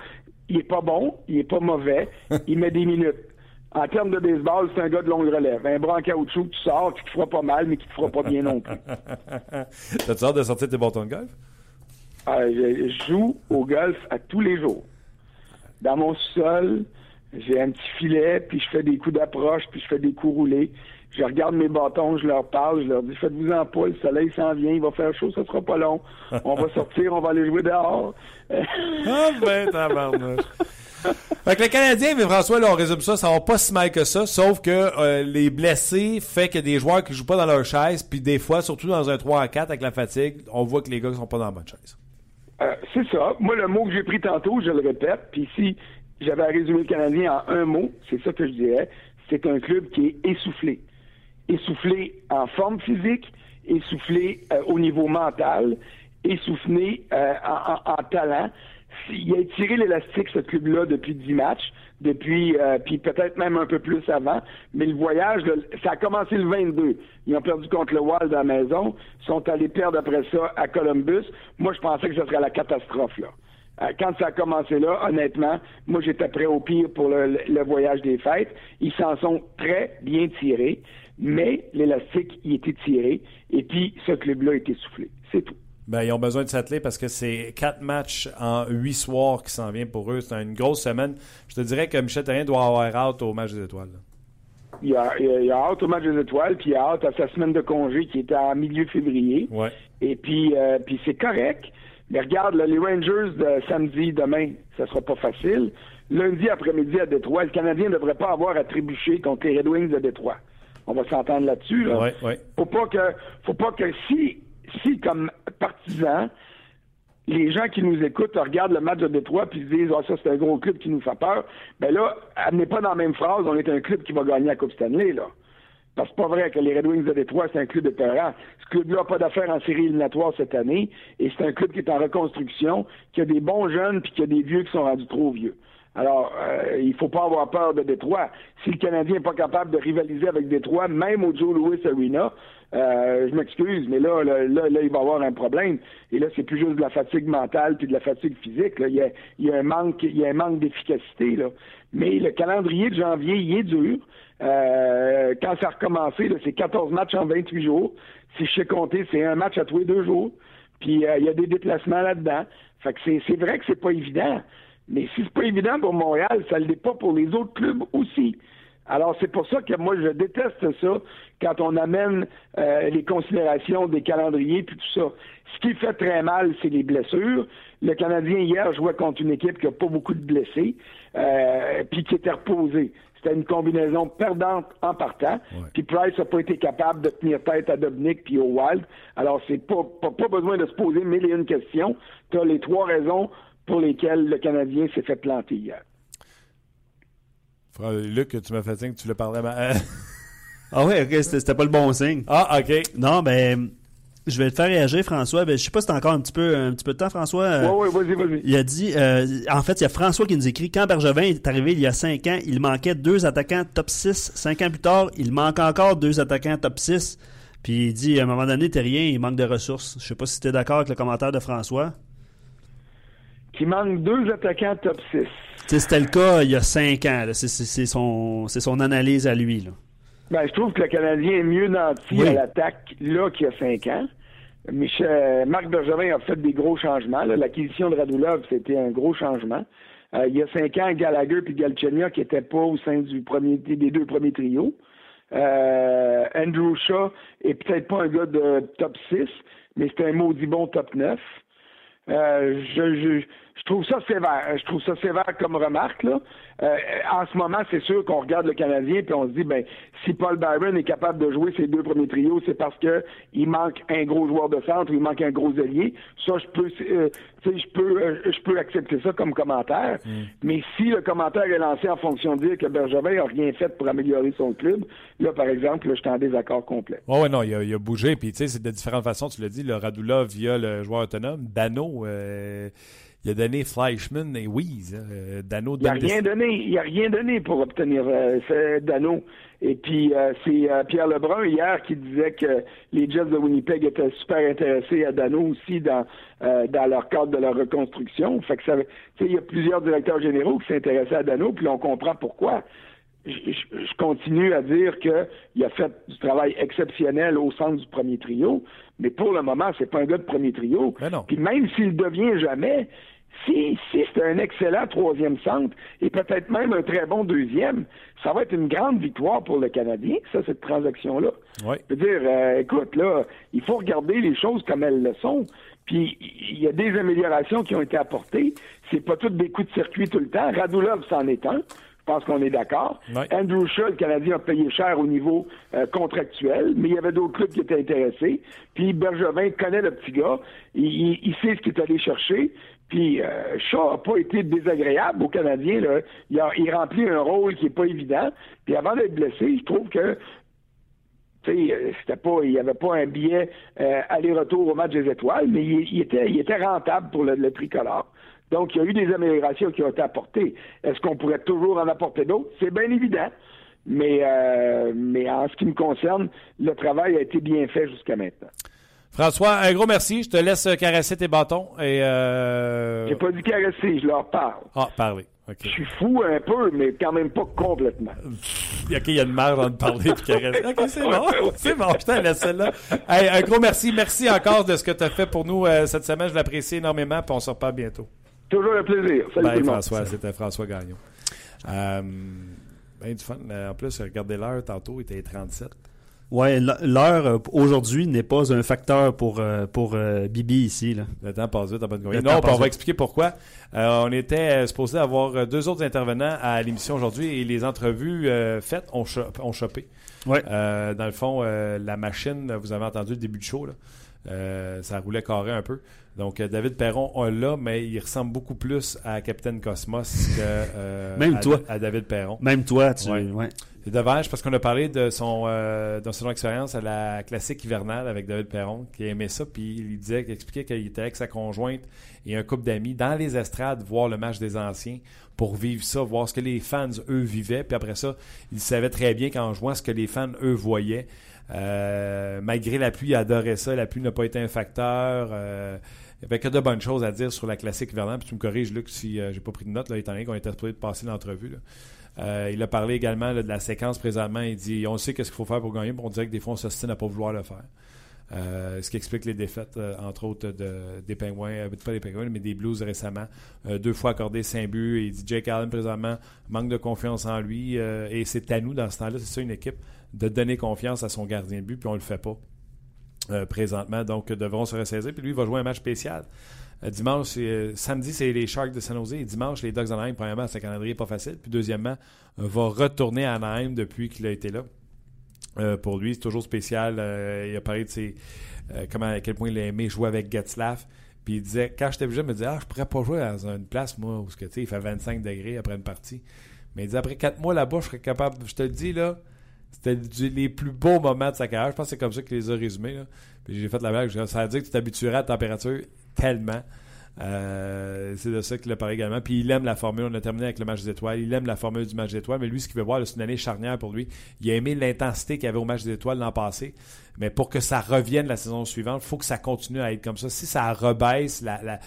Il est pas bon, il est pas mauvais, il met des minutes. En termes de baseball, c'est un gars de longue relève. Un bras en caoutchouc, tu sors, qui te fera pas mal, mais qui te fera pas bien non plus. T'as-tu hâte de sortir tes bâtons de golf? Euh, je, je joue au golf à tous les jours. Dans mon sol, j'ai un petit filet, puis je fais des coups d'approche, puis je fais des coups roulés. Je regarde mes bâtons, je leur parle, je leur dis faites-vous-en pas, le soleil s'en vient, il va faire chaud, ça sera pas long. On va sortir, on va aller jouer dehors. Ah ben, tabarnouche. Fait que le Canadien, mais François, là, on résume ça, ça va pas si mal que ça, sauf que euh, les blessés fait que des joueurs qui jouent pas dans leur chaise, puis des fois, surtout dans un 3 à 4 avec la fatigue, on voit que les gars sont pas dans la bonne chaise. Euh, c'est ça. Moi, le mot que j'ai pris tantôt, je le répète, puis si j'avais à résumer le Canadien en un mot, c'est ça que je dirais, c'est un club qui est essoufflé. Essoufflé en forme physique, essoufflé euh, au niveau mental, essoufflé euh, en, en- en talent. Il a tiré l'élastique, ce club-là, depuis 10 matchs, depuis, euh, puis peut-être même un peu plus avant. Mais le voyage, ça a commencé le 22. Ils ont perdu contre le Wild à la maison. Sont allés perdre après ça à Columbus. Moi, je pensais que ce serait la catastrophe, là. Euh, Quand ça a commencé là, honnêtement, moi j'étais prêt au pire pour le, voyage des fêtes. Ils s'en sont très bien tirés, mais l'élastique y était tiré, et puis ce club-là est essoufflé. C'est tout. Ben, ils ont besoin de s'atteler parce que c'est quatre matchs en huit soirs qui s'en vient pour eux. C'est une grosse semaine. Je te dirais que Michel Therrien doit avoir hâte au match des étoiles. là. Il a, il a- hâte au match des étoiles, puis il a hâte à sa semaine de congé qui était en milieu février. Ouais. Et puis, euh, puis c'est correct. Mais regarde, là, les Rangers de samedi, demain, ça sera pas facile. Lundi après-midi à Détroit, le Canadien ne devrait pas avoir à trébucher contre les Red Wings de Détroit. On va s'entendre là-dessus. Là. Ouais, ouais. Faut pas que, faut pas que si, si comme partisans, les gens qui nous écoutent regardent le match de Détroit puis se disent ah ça c'est un gros club qui nous fait peur. Ben là, amenez pas dans la même phrase, on est un club qui va gagner la Coupe Stanley là. Parce que c'est pas vrai que les Red Wings de Détroit, c'est un club de terrain. Ce club-là n'a pas d'affaires en série éliminatoire cette année. Et c'est un club qui est en reconstruction, qui a des bons jeunes puis qui a des vieux qui sont rendus trop vieux. Alors, euh, il faut pas avoir peur de Détroit. Si le Canadien n'est pas capable de rivaliser avec Détroit, même au Joe Louis Arena, euh, je m'excuse, mais là, là, là, là, il va y avoir un problème. Et là, c'est plus juste de la fatigue mentale puis de la fatigue physique. Là. Il, y a, il y a un manque, il y a un manque d'efficacité. Là. Mais le calendrier de janvier, il est dur. Euh, quand ça a recommencé, c'est 14 matchs en 28 jours. Si je sais compter, c'est un match à tous les deux jours. Puis euh, il y a des déplacements là-dedans. Fait que c'est, vrai que c'est pas évident. Mais si c'est pas évident pour Montréal, ça l'est pas pour les autres clubs aussi. Alors c'est pour ça que moi je déteste ça quand on amène euh, les considérations des calendriers puis tout ça. Ce qui fait très mal, c'est les blessures. Le Canadien hier jouait contre une équipe qui a pas beaucoup de blessés, euh, puis qui était reposée. C'était une combinaison perdante en partant. Puis Price n'a pas été capable de tenir tête à Dominic puis au Wild. Alors c'est pas, pas pas besoin de se poser mille et une questions. Tu as les trois raisons pour lesquelles le Canadien s'est fait planter hier. Frère Luc, tu m'as fait signe que tu le parlais. Ma... Ah ouais, ok, c'était pas le bon signe. ah, OK. Non, ben, Je vais te faire réagir, François. Ben, je sais pas si t'as encore un petit peu, un petit peu de temps, François. Oui, oui, vas-y, vas-y. Il a dit, euh, en fait, il y a François qui nous écrit, quand Bergevin est arrivé il y a cinq ans, il manquait deux attaquants top 6. Cinq ans plus tard, il manque encore deux attaquants top 6. Puis il dit, à un moment donné, t'es rien, il manque de ressources. Je sais pas si tu es d'accord avec le commentaire de François. Qui manque deux attaquants top 6. C'était le cas il y a cinq ans. C'est son, son analyse à lui. Là. Ben, je trouve que le Canadien est mieux nanti à l'attaque là qu'il y a cinq ans. Michel, Marc Bergevin a fait des gros changements. L'acquisition de Radulov, c'était un gros changement. Euh, il y a cinq ans, Gallagher et Galchenyuk n'étaient pas au sein du premier, des deux premiers trios. Euh, Andrew Shaw est peut-être pas un gars de top 6, mais c'est un maudit bon top 9. Euh, je, je, je trouve ça sévère. Je trouve ça sévère comme remarque. Là. Euh, en ce moment, c'est sûr qu'on regarde le Canadien puis on se dit, ben, si Paul Byron est capable de jouer ses deux premiers trios, c'est parce que il manque un gros joueur de centre, ou il manque un gros allié. Ça, je peux, euh, je peux, euh, je peux accepter ça comme commentaire. Mm. Mais si le commentaire est lancé en fonction de dire que Bergevin a rien fait pour améliorer son club, là, par exemple, là, je suis en désaccord complet. Oui, ouais, non, il a, il a bougé. Puis, tu sais, c'est de différentes façons. Tu l'as dit, le Radulov via le joueur autonome, Dano. Euh, il a donné Fleischmann et Weiss. Hein, Dano il n'a rien donné. Il a rien donné pour obtenir euh, Dano. Et puis euh, c'est euh, Pierre Lebrun hier qui disait que les Jets de Winnipeg étaient super intéressés à Dano aussi dans dans leur cadre de leur reconstruction. Fait que ça, il y a plusieurs directeurs généraux qui s'intéressaient à Dano, puis on comprend pourquoi. Je, continue à dire qu'il a fait du travail exceptionnel au centre du premier trio, mais pour le moment, c'est pas un gars de premier trio. Ben puis même s'il devient jamais, si, si c'est un excellent troisième centre et peut-être même un très bon deuxième, ça va être une grande victoire pour le Canadien, ça, cette transaction-là. Oui. Je veux dire, euh, écoute, là, il faut regarder les choses comme elles le sont. Puis il y a des améliorations qui ont été apportées. C'est pas toutes des coups de circuit tout le temps. Radulov s'en est un. Je pense qu'on est d'accord. Andrew Shaw, le Canadien a payé cher au niveau euh, contractuel, mais il y avait d'autres clubs qui étaient intéressés. Puis Bergevin connaît le petit gars, il, il sait ce qu'il est allé chercher. Puis euh, n'a pas été désagréable au Canadien. Là. Il, a, il remplit un rôle qui n'est pas évident. Puis avant d'être blessé, je trouve que euh, c'était pas, il n'y avait pas un billet euh, aller-retour au match des étoiles, mais il, était, il était rentable pour le, tricolore. Donc, il y a eu des améliorations qui ont été apportées. Est-ce qu'on pourrait toujours en apporter d'autres? C'est bien évident. Mais, euh, mais en ce qui me concerne, le travail a été bien fait jusqu'à maintenant. François, un gros merci. Je te laisse caresser tes bâtons. et euh... J'ai pas dit caresser, je leur parle. Ah, parler. Je suis fou un peu, mais quand même pas complètement. OK, il y a une marge de parler et caresser. OK, c'est bon. C'est bon, je t'en laisse celle-là. Hey, un gros merci. Merci encore de ce que tu as fait pour nous euh, cette semaine. Je l'apprécie énormément, puis on se reparle bientôt. Toujours un plaisir. Salut Bye, François. C'était François Gagnon. Euh, ben, du fun. En plus, regardez l'heure tantôt, il était 37. Ouais, l'heure euh, aujourd'hui n'est pas un facteur pour euh, pour euh, Bibi ici là. Le temps passe vite, bonne Non, on va expliquer pourquoi. on était supposé avoir deux autres intervenants à l'émission aujourd'hui et les entrevues faites ont, ont chopé. Ouais. dans le fond, la machine, vous avez entendu le début du show là. ça roulait carré un peu. Donc, David Perron on l'a, mais il ressemble beaucoup plus à Capitaine Cosmos que Même à, toi. à David Perron. Même toi, tu. Ouais. C'est dommage parce qu'on a parlé de son, euh, son expérience à la classique hivernale avec David Perron, qui aimait ça, puis il disait, qu'il expliquait qu'il était avec sa conjointe et un couple d'amis dans les estrades voir le match des anciens pour vivre ça, voir ce que les fans, eux, vivaient. Puis après ça, il savait très bien qu'en jouant ce que les fans, eux, voyaient. Euh, malgré la pluie, il adorait ça. La pluie n'a pas été un facteur. Euh, il n'y avait que de bonnes choses à dire sur la classique hivernale. Puis tu me corriges, Luc, si euh, j'ai pas pris de notes, là, étant donné qu'on était supposé de passer l'entrevue. Euh, il a parlé également de la séquence présentement. Il dit on sait qu'est-ce qu'il faut faire pour gagner, mais on dirait que des fois on s'ostine à pas vouloir le faire. Euh, ce qui explique les défaites, euh, entre autres, de, des Pingouins, pas des Pingouins, mais des Blues récemment. deux fois accordé 5 buts. il dit Jake Allen, présentement, manque de confiance en lui. et c'est à nous, dans ce temps-là, c'est ça une équipe, de donner confiance à son gardien de but, puis on le fait pas présentement. Donc, devront se ressaisir. Puis lui, va jouer un match spécial. Euh, dimanche, euh, samedi, c'est les Sharks de San Jose. Dimanche, les Ducks d'Anaheim. Premièrement, c'est un calendrier pas facile. Puis deuxièmement, euh, va retourner à Anaheim depuis qu'il a été là. pour lui, c'est toujours spécial. il a parlé de ses, comment, à quel point il a aimé jouer avec Getzlaff. Puis il disait, quand j'étais jeune, il me disait, ah, je pourrais pas jouer dans une place, moi, où il fait 25 degrés après une partie. Mais il disait, après quatre mois là-bas, je serais capable, je te le dis, là, C'était les plus beaux moments de sa carrière. Je pense que c'est comme ça qu'il les a résumés. Puis j'ai fait la blague. Ça veut dire que tu t'habituerais à la température tellement. Euh, c'est de ça qu'il a parlé également. Puis il aime la formule. On a terminé avec le match des étoiles. Il aime la formule du match des étoiles. Mais lui, ce qu'il veut voir, c'est une année charnière pour lui. Il a aimé l'intensité qu'il y avait au match des étoiles l'an passé. Mais pour que ça revienne la saison suivante, il faut que ça continue à être comme ça. Si ça rebaisse la-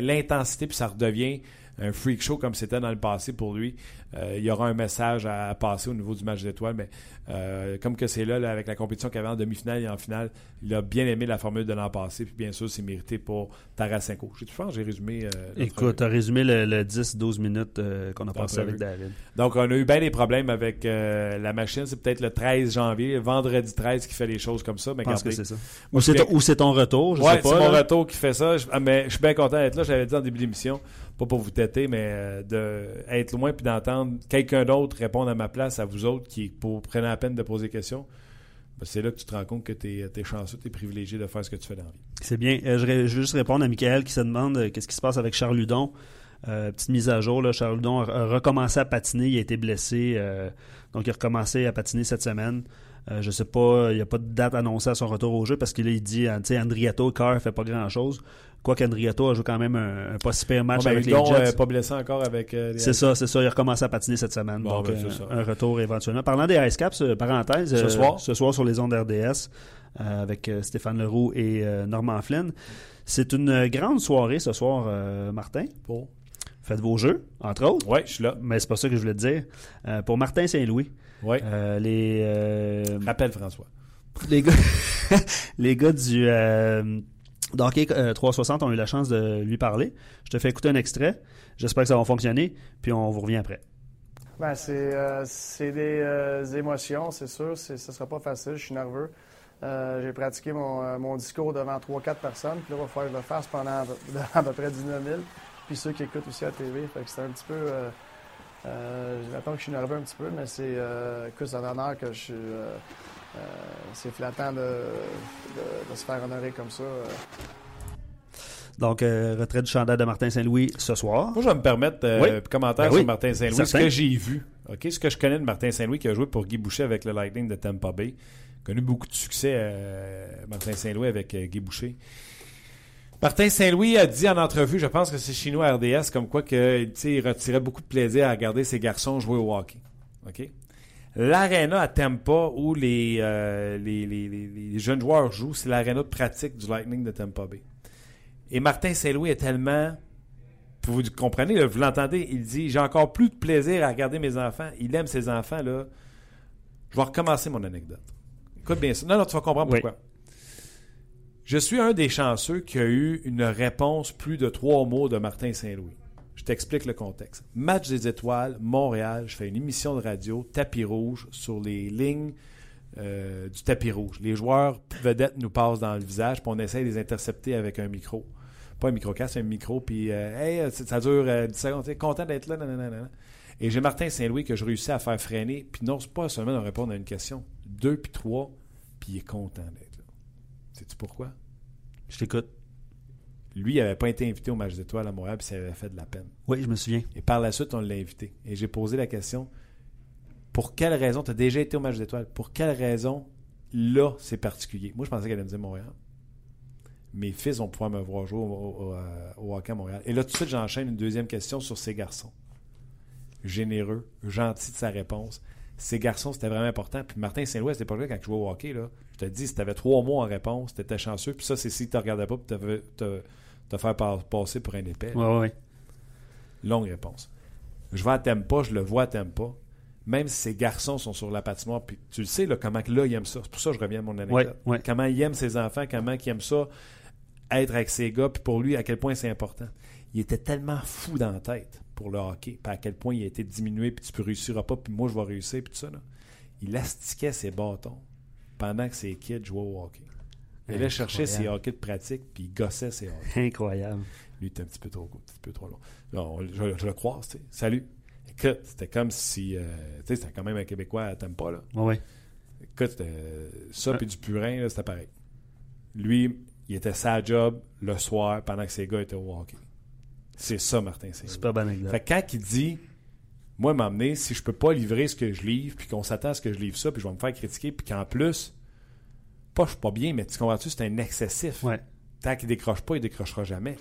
l'intensité puis ça redevient un freak show comme c'était dans le passé pour lui, il y aura un message à, passer au niveau du match d'étoiles. Mais euh, comme que c'est là, là, avec la compétition qu'il y avait en demi-finale et en finale, il a bien aimé la formule de l'an passé. Puis bien sûr, c'est mérité pour Tarasenko. Je pense j'ai résumé. euh, Écoute, tu as résumé le, le 10-12 minutes euh, qu'on a passé avec David. Donc, on a eu bien des problèmes avec euh, la machine. C'est peut-être le 13 janvier, vendredi 13, qui fait les choses comme ça. Mais pense que c'est ça. Ou c'est ton, ou c'est ton retour, je ouais, sais pas. c'est mon retour qui fait ça. Je, ah, mais je suis bien content d'être là. J'avais dit en début d'émission, pas pour vous têter, mais euh, d'être loin puis d'entendre quelqu'un d'autre répondre à ma place, à vous autres qui pour, la peine de poser des questions. Ben, c'est là que tu te rends compte que tu es, chanceux, tu es privilégié de faire ce que tu fais dans la vie. C'est bien. Euh, je, vais, juste répondre à Michael qui se demande euh, qu'est-ce qui se passe avec Charles Ludon. Euh, petite mise à jour, là, Charles Ludon a, recommencé à patiner, il a été blessé, donc il a recommencé à patiner cette semaine. Euh, je sais pas, il n'y a pas de date annoncée à son retour au jeu parce qu'il il dit, euh, tu sais, Andriato, Carr fait pas grand-chose. Quoique Andriato a joué quand même un, un pas si pire match Bon, ben, avec les Jets. euh, pas blessé encore avec euh, C'est ça, c'est ça. Il a recommencé à patiner cette semaine. Bon, donc, ben, euh, un retour éventuellement. Parlant des Ice Caps, euh, parenthèse, Ce euh, soir? ce soir sur les ondes RDS euh, avec euh, Stéphane Leroux et euh, Normand Flynn. C'est une euh, grande soirée ce soir, euh, Martin. Pour... Faites vos jeux, entre autres. Ouais, je suis là. Mais c'est pas ça que je voulais te dire. Euh, pour Martin Saint-Louis, Ouais. euh, les, euh, Rappelle François. les gars, les gars du euh, d'Hockey euh, 360 ont eu la chance de lui parler. Je te fais écouter un extrait. J'espère que ça va fonctionner. Puis on vous revient après. Ben, c'est euh, c'est des euh, émotions, c'est sûr. C'est- Ce ne sera pas facile. Je suis nerveux. Euh, J'ai pratiqué mon, mon discours devant 3-4 personnes. Puis là, il va falloir que je le fasse pendant à peu près 19 000. Puis ceux qui écoutent aussi à la TV. Fait que c'est un petit peu. Euh, J'attends que je suis nerveux un petit peu, mais c'est euh, un honneur que je suis. euh, euh, c'est flattant de, de- de se faire honorer comme ça. euh. Donc, euh, retrait du chandail de Martin Saint-Louis ce soir. Moi, je vais me permettre euh, Oui. un commentaire Ben sur oui. Martin Saint-Louis. Ce que j'ai vu, ok, ce que je connais de Martin Saint-Louis qui a joué pour Guy Boucher avec le Lightning de Tampa Bay, connu beaucoup de succès, euh, Martin Saint-Louis avec euh, Guy Boucher. Martin Saint-Louis a dit en entrevue, je pense que c'est chinois RDS, comme quoi que, il retirait beaucoup de plaisir à regarder ses garçons jouer au hockey. OK? L'aréna à Tampa où les, euh, les, les- les- les jeunes joueurs jouent, c'est l'aréna de pratique du Lightning de Tampa Bay. Et Martin Saint-Louis est tellement vous comprenez, là, vous l'entendez, il dit J'ai encore plus de plaisir à regarder mes enfants. Il aime ses enfants. là. Je vais recommencer mon anecdote. Écoute bien ça. Non, non, tu vas comprendre Oui. Je suis un des chanceux qui a eu une réponse plus de trois mots de Martin Saint-Louis. Je t'explique le contexte. Match des étoiles, Montréal, je fais une émission de radio, tapis rouge, sur les lignes euh, du tapis rouge. Les joueurs vedettes nous passent dans le visage, puis on essaie de les intercepter avec un micro. Pas un micro-casque, un micro, puis euh, hey, euh, ça dure euh, 10 secondes, content d'être là, nanana. Et j'ai Martin Saint-Louis que je réussis à faire freiner, puis non, c'est pas seulement de répondre à une question. Deux, puis trois, puis il est content d'être. Sais-tu pourquoi? Je t'écoute. Lui, il n'avait pas été invité au match d'étoiles à Montréal, puis ça avait fait de la peine. Oui, je me souviens. Et par la suite, on l'a invité. Et j'ai posé la question pour quelle raison, tu as déjà été au match d'étoiles, pour quelle raison là, c'est particulier? Moi, je pensais qu'elle allait me dire Montréal. Mes fils vont pouvoir me voir jouer au, au- euh, au hockey à Montréal. Et là, tout de suite, j'enchaîne une deuxième question sur ces garçons. Généreux, gentil de sa réponse. Ces garçons, c'était vraiment important. Puis Martin Saint-Louis, à cette époque-là, quand je jouais au hockey, là, je te dis, si tu avais trois mots en réponse, tu étais chanceux. Puis ça, c'est si tu ne regardais pas pour te, te- te faire passer pour un épais. Oui, oui. Longue réponse. Je vais à Tempa, je le vois à Tempa. Même si ces garçons sont sur la patinoire, puis tu le sais, là, comment là, ils aiment ça. C'est pour ça que je reviens à mon anecdote. Ouais, ouais. Comment il aime ses enfants, comment il aime ça, être avec ses gars, puis pour lui, à quel point c'est important. Il était tellement fou dans la tête pour le hockey, puis à quel point il a été diminué, puis tu ne réussiras pas, puis moi, je vais réussir, puis tout ça. Là. Il astiquait ses bâtons pendant que ses kids jouaient au hockey. Il allait chercher ses hockey de pratique, puis il gossait ses hockey. Incroyable. Lui, était un petit peu trop, un petit peu trop long. Je, je le croise, tu sais. Salut. Écoute, c'était comme si. euh, tu sais, c'était quand même un Québécois à pas là. Oui, oui. Écoute, ça, puis du purin, c'était pareil. Lui, il était sa job le soir pendant que ses gars étaient au hockey. C'est ça, Martin Saint-Louis. Super bonne anecdote. Fait que quand il dit moi, m'emmener, si je peux pas livrer ce que je livre, puis qu'on s'attend à ce que je livre ça, puis je vais me faire critiquer, puis qu'en plus, pas je suis pas bien, mais tu comprends-tu, c'est un excessif. Ouais. Tant qu'il décroche pas, il décrochera jamais.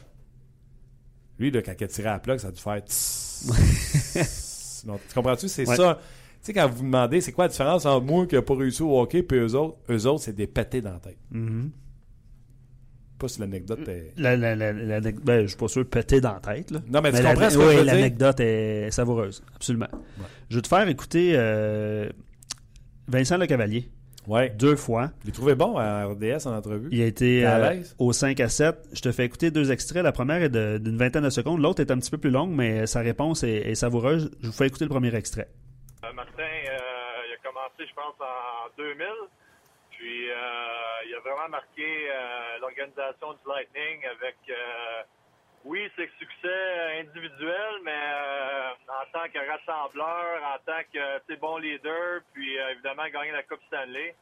Lui, là, quand il a tiré à la plug, ça a dû faire tss. Non, tu comprends-tu? C'est Ouais. ça. Tu sais, quand vous vous demandez, c'est quoi la différence entre moi qui n'a pas réussi au hockey et eux autres? Eux autres, c'est des pétés dans la tête. Mhm. Pas si l'anecdote est... La, la, la, la- ben, je suis pas sûr péter dans la tête. Là. Non, mais tu comprends ce que oui, je veux dire? l'anecdote est savoureuse. Absolument. Je vais te faire écouter euh, Vincent Le Cavalier Ouais. deux fois. Je l'ai trouvé bon à RDS en entrevue. Il a été à euh, au 5 à 7. Je te fais écouter deux extraits. La première est de- d'une vingtaine de secondes. L'autre est un petit peu plus longue, mais sa réponse est, est savoureuse. Je vous fais écouter le premier extrait. Euh, Martin, euh, il a commencé, je pense, en 2000. Puis, euh, il a vraiment marqué euh, l'organisation du Lightning avec, euh, oui, ses succès individuels, mais euh, en tant que rassembleur, en tant que bon leader, puis euh, évidemment gagner la Coupe Stanley.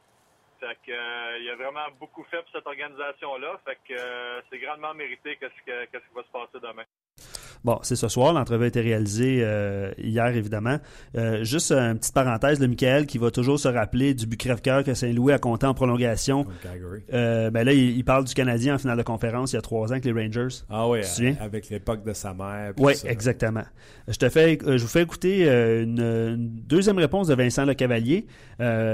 Fait que, euh, il a vraiment beaucoup fait pour cette organisation-là. Fait que euh, c'est grandement mérité qu'est-ce que- qu'est-ce qui va se passer demain. Bon, c'est ce soir. L'entrevue a été réalisée euh, hier, évidemment. Euh, juste une petite parenthèse, le Michael qui va toujours se rappeler du but crève-cœur que Saint-Louis a compté en prolongation. Euh, ben là, il, il parle du Canadien en finale de conférence il y a trois ans avec les Rangers. Ah oui, Tu te avec l'époque de sa mère. Oui, exactement. Je te fais, euh, je vous fais écouter une, une deuxième réponse de Vincent Le Cavalier.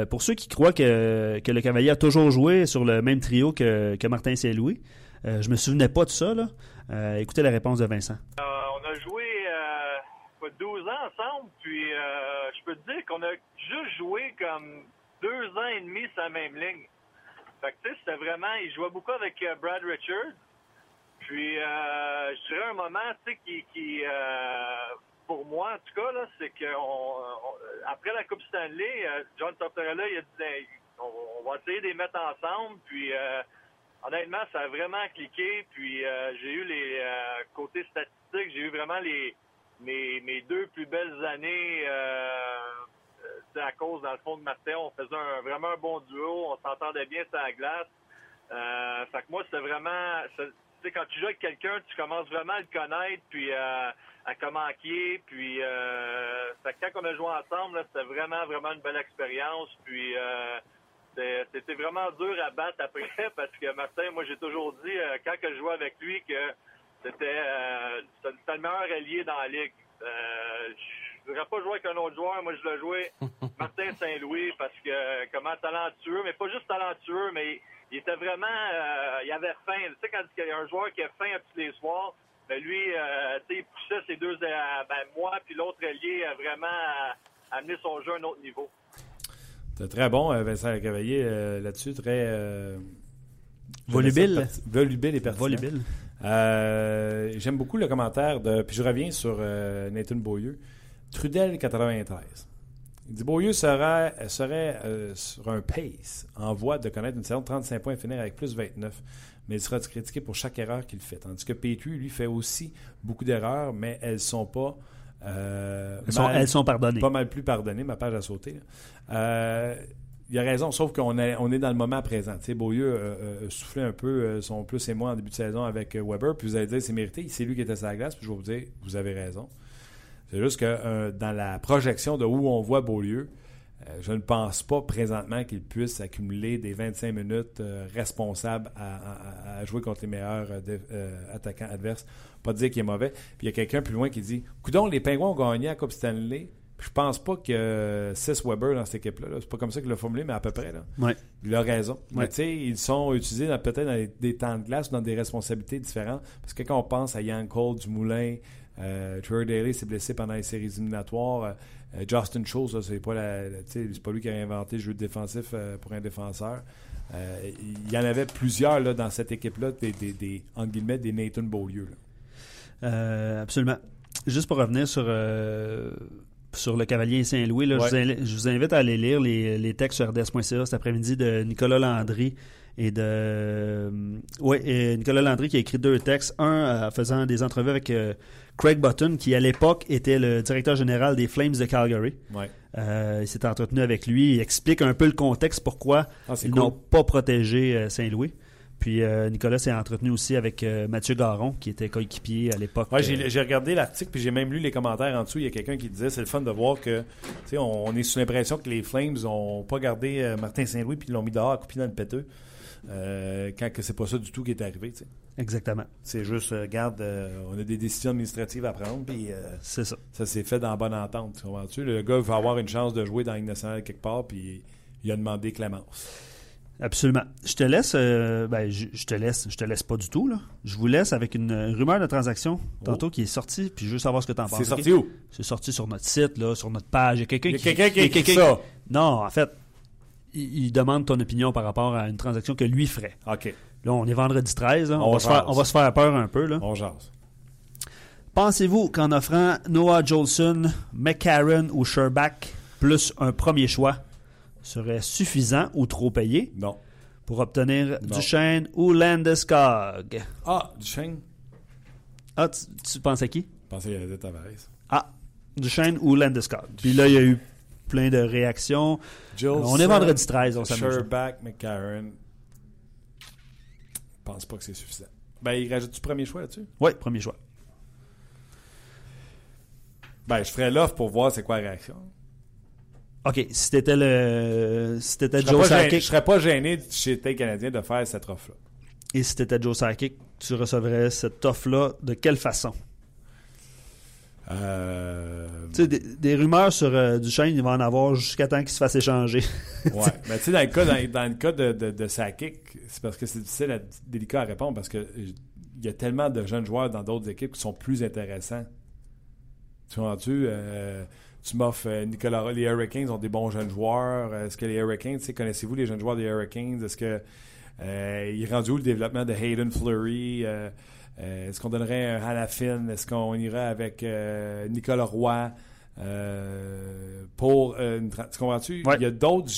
Pour ceux qui croient que, que Le Cavalier a toujours joué sur le même trio que, que Martin Saint-Louis, je me souvenais pas de ça. Là. Euh, écoutez la réponse de Vincent. Euh, on a joué euh, quoi, 12 ans ensemble, puis euh, je peux te dire qu'on a juste joué comme deux ans et demi sur la même ligne. Fait que c'était vraiment, il jouait beaucoup avec Brad Richards. Puis je dirais un moment, tu sais, qui, qui pour moi en tout cas, là, c'est que on, on- après la Coupe Stanley, John Tortorella, il a dit, on, on va essayer de les mettre ensemble, puis honnêtement, ça a vraiment cliqué. Puis euh, j'ai eu les euh, côtés statistiques, j'ai eu vraiment les mes, deux plus belles années. Euh, euh, c'est à cause, dans le fond, de Martin. On faisait un- vraiment un bon duo. On s'entendait bien sur la glace. Euh, fait que moi, c'était vraiment... c'est- Tu sais, quand tu joues avec quelqu'un, tu commences vraiment à le connaître, puis euh, à comment qui est. Puis, euh, fait que quand on a joué ensemble, c'était vraiment, vraiment une belle expérience. Puis, euh, c'était vraiment dur à battre après parce que Martin, moi j'ai toujours dit euh, quand que je jouais avec lui que c'était euh, c'était le meilleur allié dans la ligue. Euh, je voudrais pas jouer avec un autre joueur, moi je voulais jouer Martin Saint-Louis parce que comment talentueux, mais pas juste talentueux, mais il était vraiment euh, il avait faim. Tu sais quand il y a un joueur qui a faim à tous les soirs, ben lui, tu sais, il poussait ses deux ben moi puis l'autre allié vraiment à amener son jeu à un autre niveau. C'était très bon, euh, Vincent Cavalier, euh, là-dessus. Très. euh, Volubile. Volubile et pertinent. Volubile. Euh, J'aime beaucoup le commentaire de. Puis je reviens sur Nathan Beaulieu. Trudel 93. Il dit Beaulieu serait, serait sur un pace en voie de connaître une saison de 35 points et finir avec plus 29. Mais il sera critiqué pour chaque erreur qu'il fait. Tandis que Petrie, lui, fait aussi beaucoup d'erreurs, mais elles sont pas. Euh, Elles sont, mal- elles sont pardonnées. pas mal plus pardonné, ma page a sauté. Euh, il a raison, sauf qu'on est, on est dans le moment présent. Tu sais, Beaulieu euh, euh, soufflait un peu son plus et moins en début de saison avec Weber, puis vous allez dire c'est mérité, c'est lui qui était sur la glace, puis je vais vous dire, vous avez raison. C'est juste que dans la projection de où on voit Beaulieu, euh, je ne pense pas présentement qu'il puisse accumuler des 25 minutes euh, responsables à, à- à jouer contre les meilleurs euh, attaquants adverses. Pas dire qu'il est mauvais. Puis il y a quelqu'un plus loin qui dit Coudon, les Pingouins ont gagné à Coupe Stanley. Puis je pense pas que euh, 6 Weber dans cette équipe-là. là. C'est pas comme ça qu'il l'a formulé, mais à peu près. Là. Ouais. Il a raison. Mais Ouais. tu sais, ils sont utilisés peut-être dans des temps de glace ou dans des responsabilités différentes. Parce que quand on pense à Yann Cole, Dumoulin, Trevor Daley s'est blessé pendant les séries éliminatoires. Euh, Justin Schultz, c'est pas, la, c'est pas lui qui a inventé le jeu défensif euh, pour un défenseur. Euh, il y en avait plusieurs là, dans cette équipe-là, des, des, des, entre guillemets, des Nathan Beaulieu. là. Absolument. Juste pour revenir sur, sur le Cavalier Saint-Louis, là, Ouais. je, vous invite, je vous invite à aller lire les, les textes sur RDS.ca cet après-midi de Nicolas Landry et de euh, ouais, et Nicolas Landry qui a écrit deux textes. Un euh, faisant des entrevues avec euh, Craig Button, qui à l'époque était le directeur général des Flames de Calgary. Ouais. Euh, il s'est entretenu avec lui. Il explique un peu le contexte pourquoi Ah, ils cool. n'ont pas protégé euh, Saint-Louis. Puis euh, Nicolas s'est entretenu aussi avec euh, Mathieu Garon, qui était coéquipier à l'époque. Ouais, euh, j'ai regardé l'article puis j'ai même lu les commentaires en dessous. Il y a quelqu'un qui disait c'est le fun de voir que on, on est sous l'impression que les Flames ont pas gardé Martin Saint-Louis puis ils l'ont mis dehors à couper dans le péteux. Quand que c'est pas ça du tout qui est arrivé. tu sais. Exactement. C'est juste, euh, regarde, euh, on a des décisions administratives à prendre puis euh, C'est ça. ça s'est fait dans bonne entente. Tu comprends-tu? Le gars veut avoir une chance de jouer dans Ligue nationale quelque part puis il a demandé clémence. Absolument. Je te laisse. euh, ben, je, je te laisse. Je te laisse pas du tout. Là. Je vous laisse avec une rumeur de transaction tantôt qui est sortie. Puis je veux savoir ce que tu en penses. Oh. C'est sorti où? C'est sorti sur notre site, là, sur notre page. Il y a quelqu'un qui. quelqu'un qui ça. Non, en fait, il, il demande ton opinion par rapport à une transaction que lui ferait. OK. Là, on est vendredi 13. là. On, On va se faire, jase. on va se faire peur un peu. Là. On jase. Pensez-vous qu'en offrant Noah Jolson, McCarron ou Sherbach plus un premier choix serait suffisant ou trop payé? Non. pour obtenir Non. Duchesne ou Landeskog? Ah, Duchesne. Ah, tu, tu penses à qui? Je pensais qu'il y avait Tavares. Ah, Duchesne ou Landeskog. Puis là, il y a eu plein de réactions. Jolson, on est vendredi 13, on s'amuse. Sherbach, McCarron. Je pense pas que c'est suffisant. Ben, il rajoute du premier choix là-dessus? Oui, premier choix. Ben, je ferais l'offre pour voir c'est quoi la réaction. OK, si t'étais le... Si t'étais Joe gêné, je serais pas gêné chez tes Canadien de faire cette offre-là. et si t'étais Joe Sakic, tu recevrais cette offre-là de quelle façon? Euh... Tu sais, des, des rumeurs sur euh, Duchesne, il va en avoir jusqu'à temps qu'il se fasse échanger. Ouais. Mais tu sais, dans le cas, dans, dans le cas de, de, de Sakic, c'est parce que c'est difficile, à, délicat à répondre parce que euh, il y a tellement de jeunes joueurs dans d'autres équipes qui sont plus intéressants. Tu vois-tu? euh, tu m'offres euh, Nicolas les Hurricanes ont des bons jeunes joueurs. Est-ce que les Hurricanes, connaissez-vous les jeunes joueurs des Hurricanes? Est-ce que euh, il est rendu où le développement de Hayden Fleury? Euh, Est-ce qu'on donnerait un Halafin? Est-ce qu'on irait avec euh, Nicolas Roy? Euh, pour une tu comprends-tu? Ouais. Il y a d'autres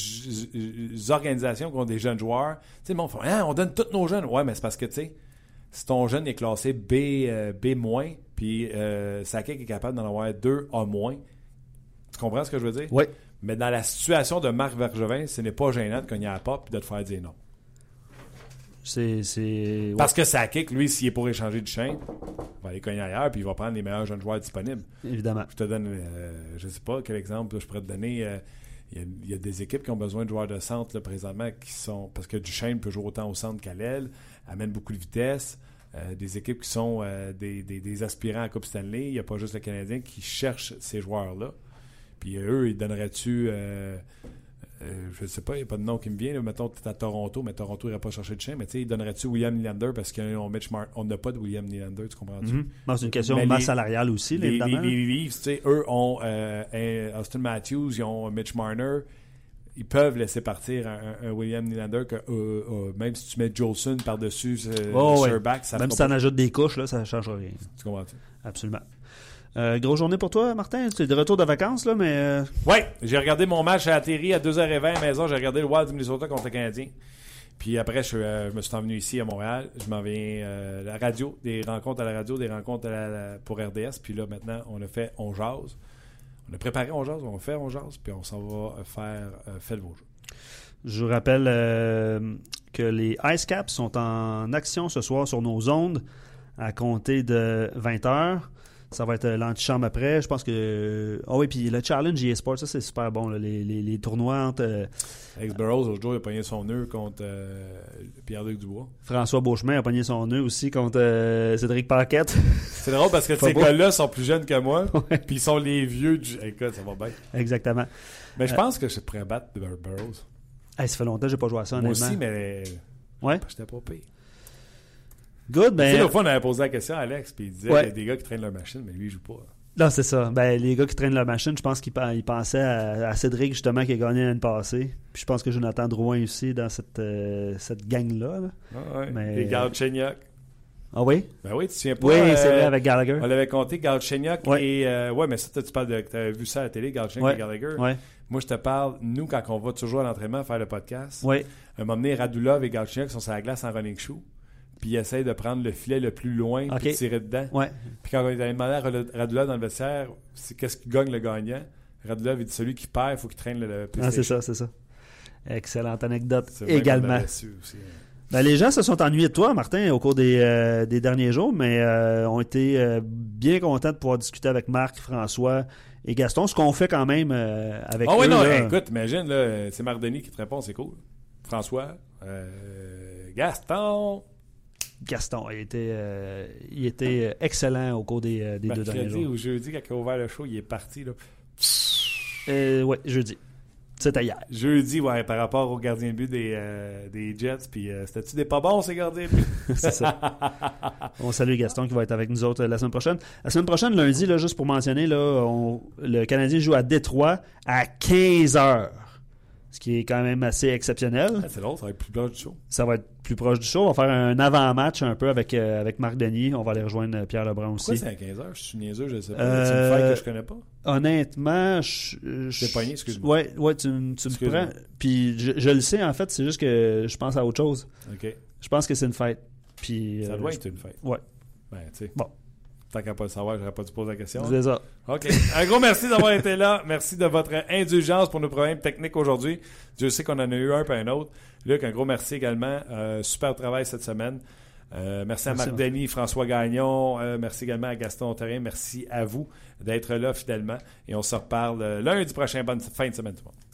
organisations qui ont des jeunes joueurs. Tu sais, le monde fait, Hein, on donne tous nos jeunes. Ouais, mais c'est parce que, tu sais, si ton jeune est classé B, B-, puis Sakic est capable d'en avoir deux A-, tu comprends ce que je veux dire? Oui. Mais dans la situation de Marc Vergevin, ce n'est pas gênant de cogner à la porte et de te faire dire non. C'est. c'est- ouais. Parce que Sakic, lui, s'il est pour échanger du chien, il va aller cogner ailleurs puis il va prendre les meilleurs jeunes joueurs disponibles. Évidemment. Je te donne, euh, je sais pas quel exemple je pourrais te donner. euh, Il y, a- il y a des équipes qui ont besoin de joueurs de centre là, présentement qui sont. Parce que Duchesne peut jouer autant au centre qu'à l'aile, amène beaucoup de vitesse. Euh, des équipes qui sont des, des- des aspirants à Coupe Stanley. Il n'y a pas juste le Canadien qui cherche ces joueurs-là. Puis eux, ils donneraient-tu. Euh, je sais pas, il n'y a pas de nom qui me vient. Là. Mettons, tu es à Toronto, mais Toronto n'irait pas chercher de chien. Mais tu sais, ils donneraient-tu William Nylander parce qu'on on n'a pas de William Nylander, tu comprends-tu? Mhm. C'est une question de masse les- salariale aussi, Les, les, évidemment. les Leafs, tu sais, eux ont euh, Austin Matthews, ils ont Mitch Marner. Ils peuvent laisser partir un, un William Nylander que euh, même si tu mets Jolson par-dessus Oh, ouais. Ça Même si ça en pas- ajoute des couches, là, ça ne change rien. Tu comprends-tu? Absolument. Euh, grosse journée pour toi, Martin. Es de retour de vacances, là, mais. euh, Ouais, j'ai regardé mon match à atterri à 2h20 à la maison. J'ai regardé le Wild du Minnesota contre le Canadien. Puis après, je, euh, je me suis envenu ici à Montréal. Je m'en viens euh, la radio, des rencontres à la radio, des rencontres à la- la- pour RDS. Puis là, maintenant, on a fait On Jase. On a préparé On Jase, on fait On Jase, puis on s'en va euh, faire Faites vos jeux. Je vous rappelle que les Ice Caps sont en action ce soir sur nos ondes à compter de 20h. Ça va être euh, l'antichambre après. Je pense que. Ah oui, puis le challenge eSports, ça c'est super bon. là. Les, les- les tournois entre euh, Alex Burrows, l'autre jour, il a pogné son nœud contre euh, Pierre-Luc Dubois. François Beauchemin a pogné son nœud aussi contre euh, Cédric Paquette. C'est drôle parce que ces gars-là sont plus jeunes que moi, puis ils sont les vieux du. Écoute, ça va bien. Exactement. Mais je Euh, pense que je pourrais battre Bur- Burrows. Hey, ça fait longtemps que j'ai pas joué à ça, Moi honnêtement. aussi, mais Ouais. j'étais pas pire. Good, Tu sais, ben. l'autre fois, on avait posé la question à Alex, puis il disait Ouais. qu'il y a des gars qui traînent leur machine, mais lui, il joue pas. Non, c'est ça. Ben, les gars qui traînent la machine, je pense qu'ils pen- ils pensaient à, à Cédric, justement, qui a gagné l'année passée. Puis je pense que Jonathan Drouin aussi dans cette, euh, cette gang-là. là. ouais. Mais- Les Galchenyuk. Ah oui? Ben oui, tu te souviens pas. Oui, euh, c'est vrai, avec Gallagher. On l'avait compté, Galchenyuk Ouais. et. euh, ouais, mais ça, tu parles de. Tu vu ça à la télé, Galchenyuk Ouais. et Gallagher. Ouais. Moi, je te parle, nous, quand on va toujours à l'entraînement faire le podcast, Ouais. un moment donné, Radulov et Galchenyuk sont sur la glace en running shoe, puis ils essayent de prendre le filet le plus loin, Ok. puis de tirer dedans. Ouais. Puis quand on avait demandé à Rad- Radulov dans le vestiaire, c'est qu'est-ce qui gagne le gagnant, Radulov, il dit celui qui perd, il faut qu'il traîne le, le Ah, c'est ça, c'est ça. Excellente anecdote également. aussi. Ben, les gens se sont ennuyés de toi, Martin, au cours des, euh, des derniers jours, mais euh, ont été euh, bien contents de pouvoir discuter avec Marc, François et Gaston, ce qu'on fait quand même avec Ah eux. oui, non, là. écoute, imagine, c'est Marc Denis qui te répond, c'est cool. François, euh, Gaston, Gaston, il était, euh, il était euh, excellent au cours des, euh, des deux derniers mercredi jours. ou jeudi, quand il a ouvert le show, il est parti, là. Euh, ouais, jeudi. C'était hier. Jeudi, ouais, par rapport au gardien de but des, euh, des Jets, puis euh, c'était-tu des pas bons, ces gardiens de but? C'est ça. On salue Gaston qui va être avec nous autres euh, la semaine prochaine. La semaine prochaine, lundi, là, juste pour mentionner, là, on- le Canadien joue à Détroit à 15 heures. Ce qui est quand même assez exceptionnel. Ah, c'est long, ça va être plus proche du show. Ça va être plus proche du show. On va faire un avant-match un peu avec, euh, avec Marc Denis. On va aller rejoindre euh, Pierre Lebrun Pourquoi aussi. c'est à 15h? Je suis niaiseux, je sais pas. Euh, C'est une fête que je connais pas. Honnêtement, je. je- pogné, excuse-moi. Ouais, ouais, tu, me prends. Puis je, je le sais, en fait, c'est juste que je pense à autre chose. OK. Je pense que c'est une fête. Puis. Ça euh, doit je- être une fête. Ouais. Ben, tu sais. Bon. Tant qu'à pas le savoir, j'aurais pas dû poser la question. C'est ça. OK. Un gros merci d'avoir été là. Merci de votre indulgence pour nos problèmes techniques aujourd'hui. Dieu sait qu'on en a eu un puis un autre. Luc, un gros merci également. Euh, super travail cette semaine. Euh, merci à Merci, Marc Marc. Denis, François Gagnon. Euh, merci également à Gaston Terrien. Merci à vous d'être là fidèlement. Et on se reparle lundi prochain. Bonne fin de semaine tout le monde.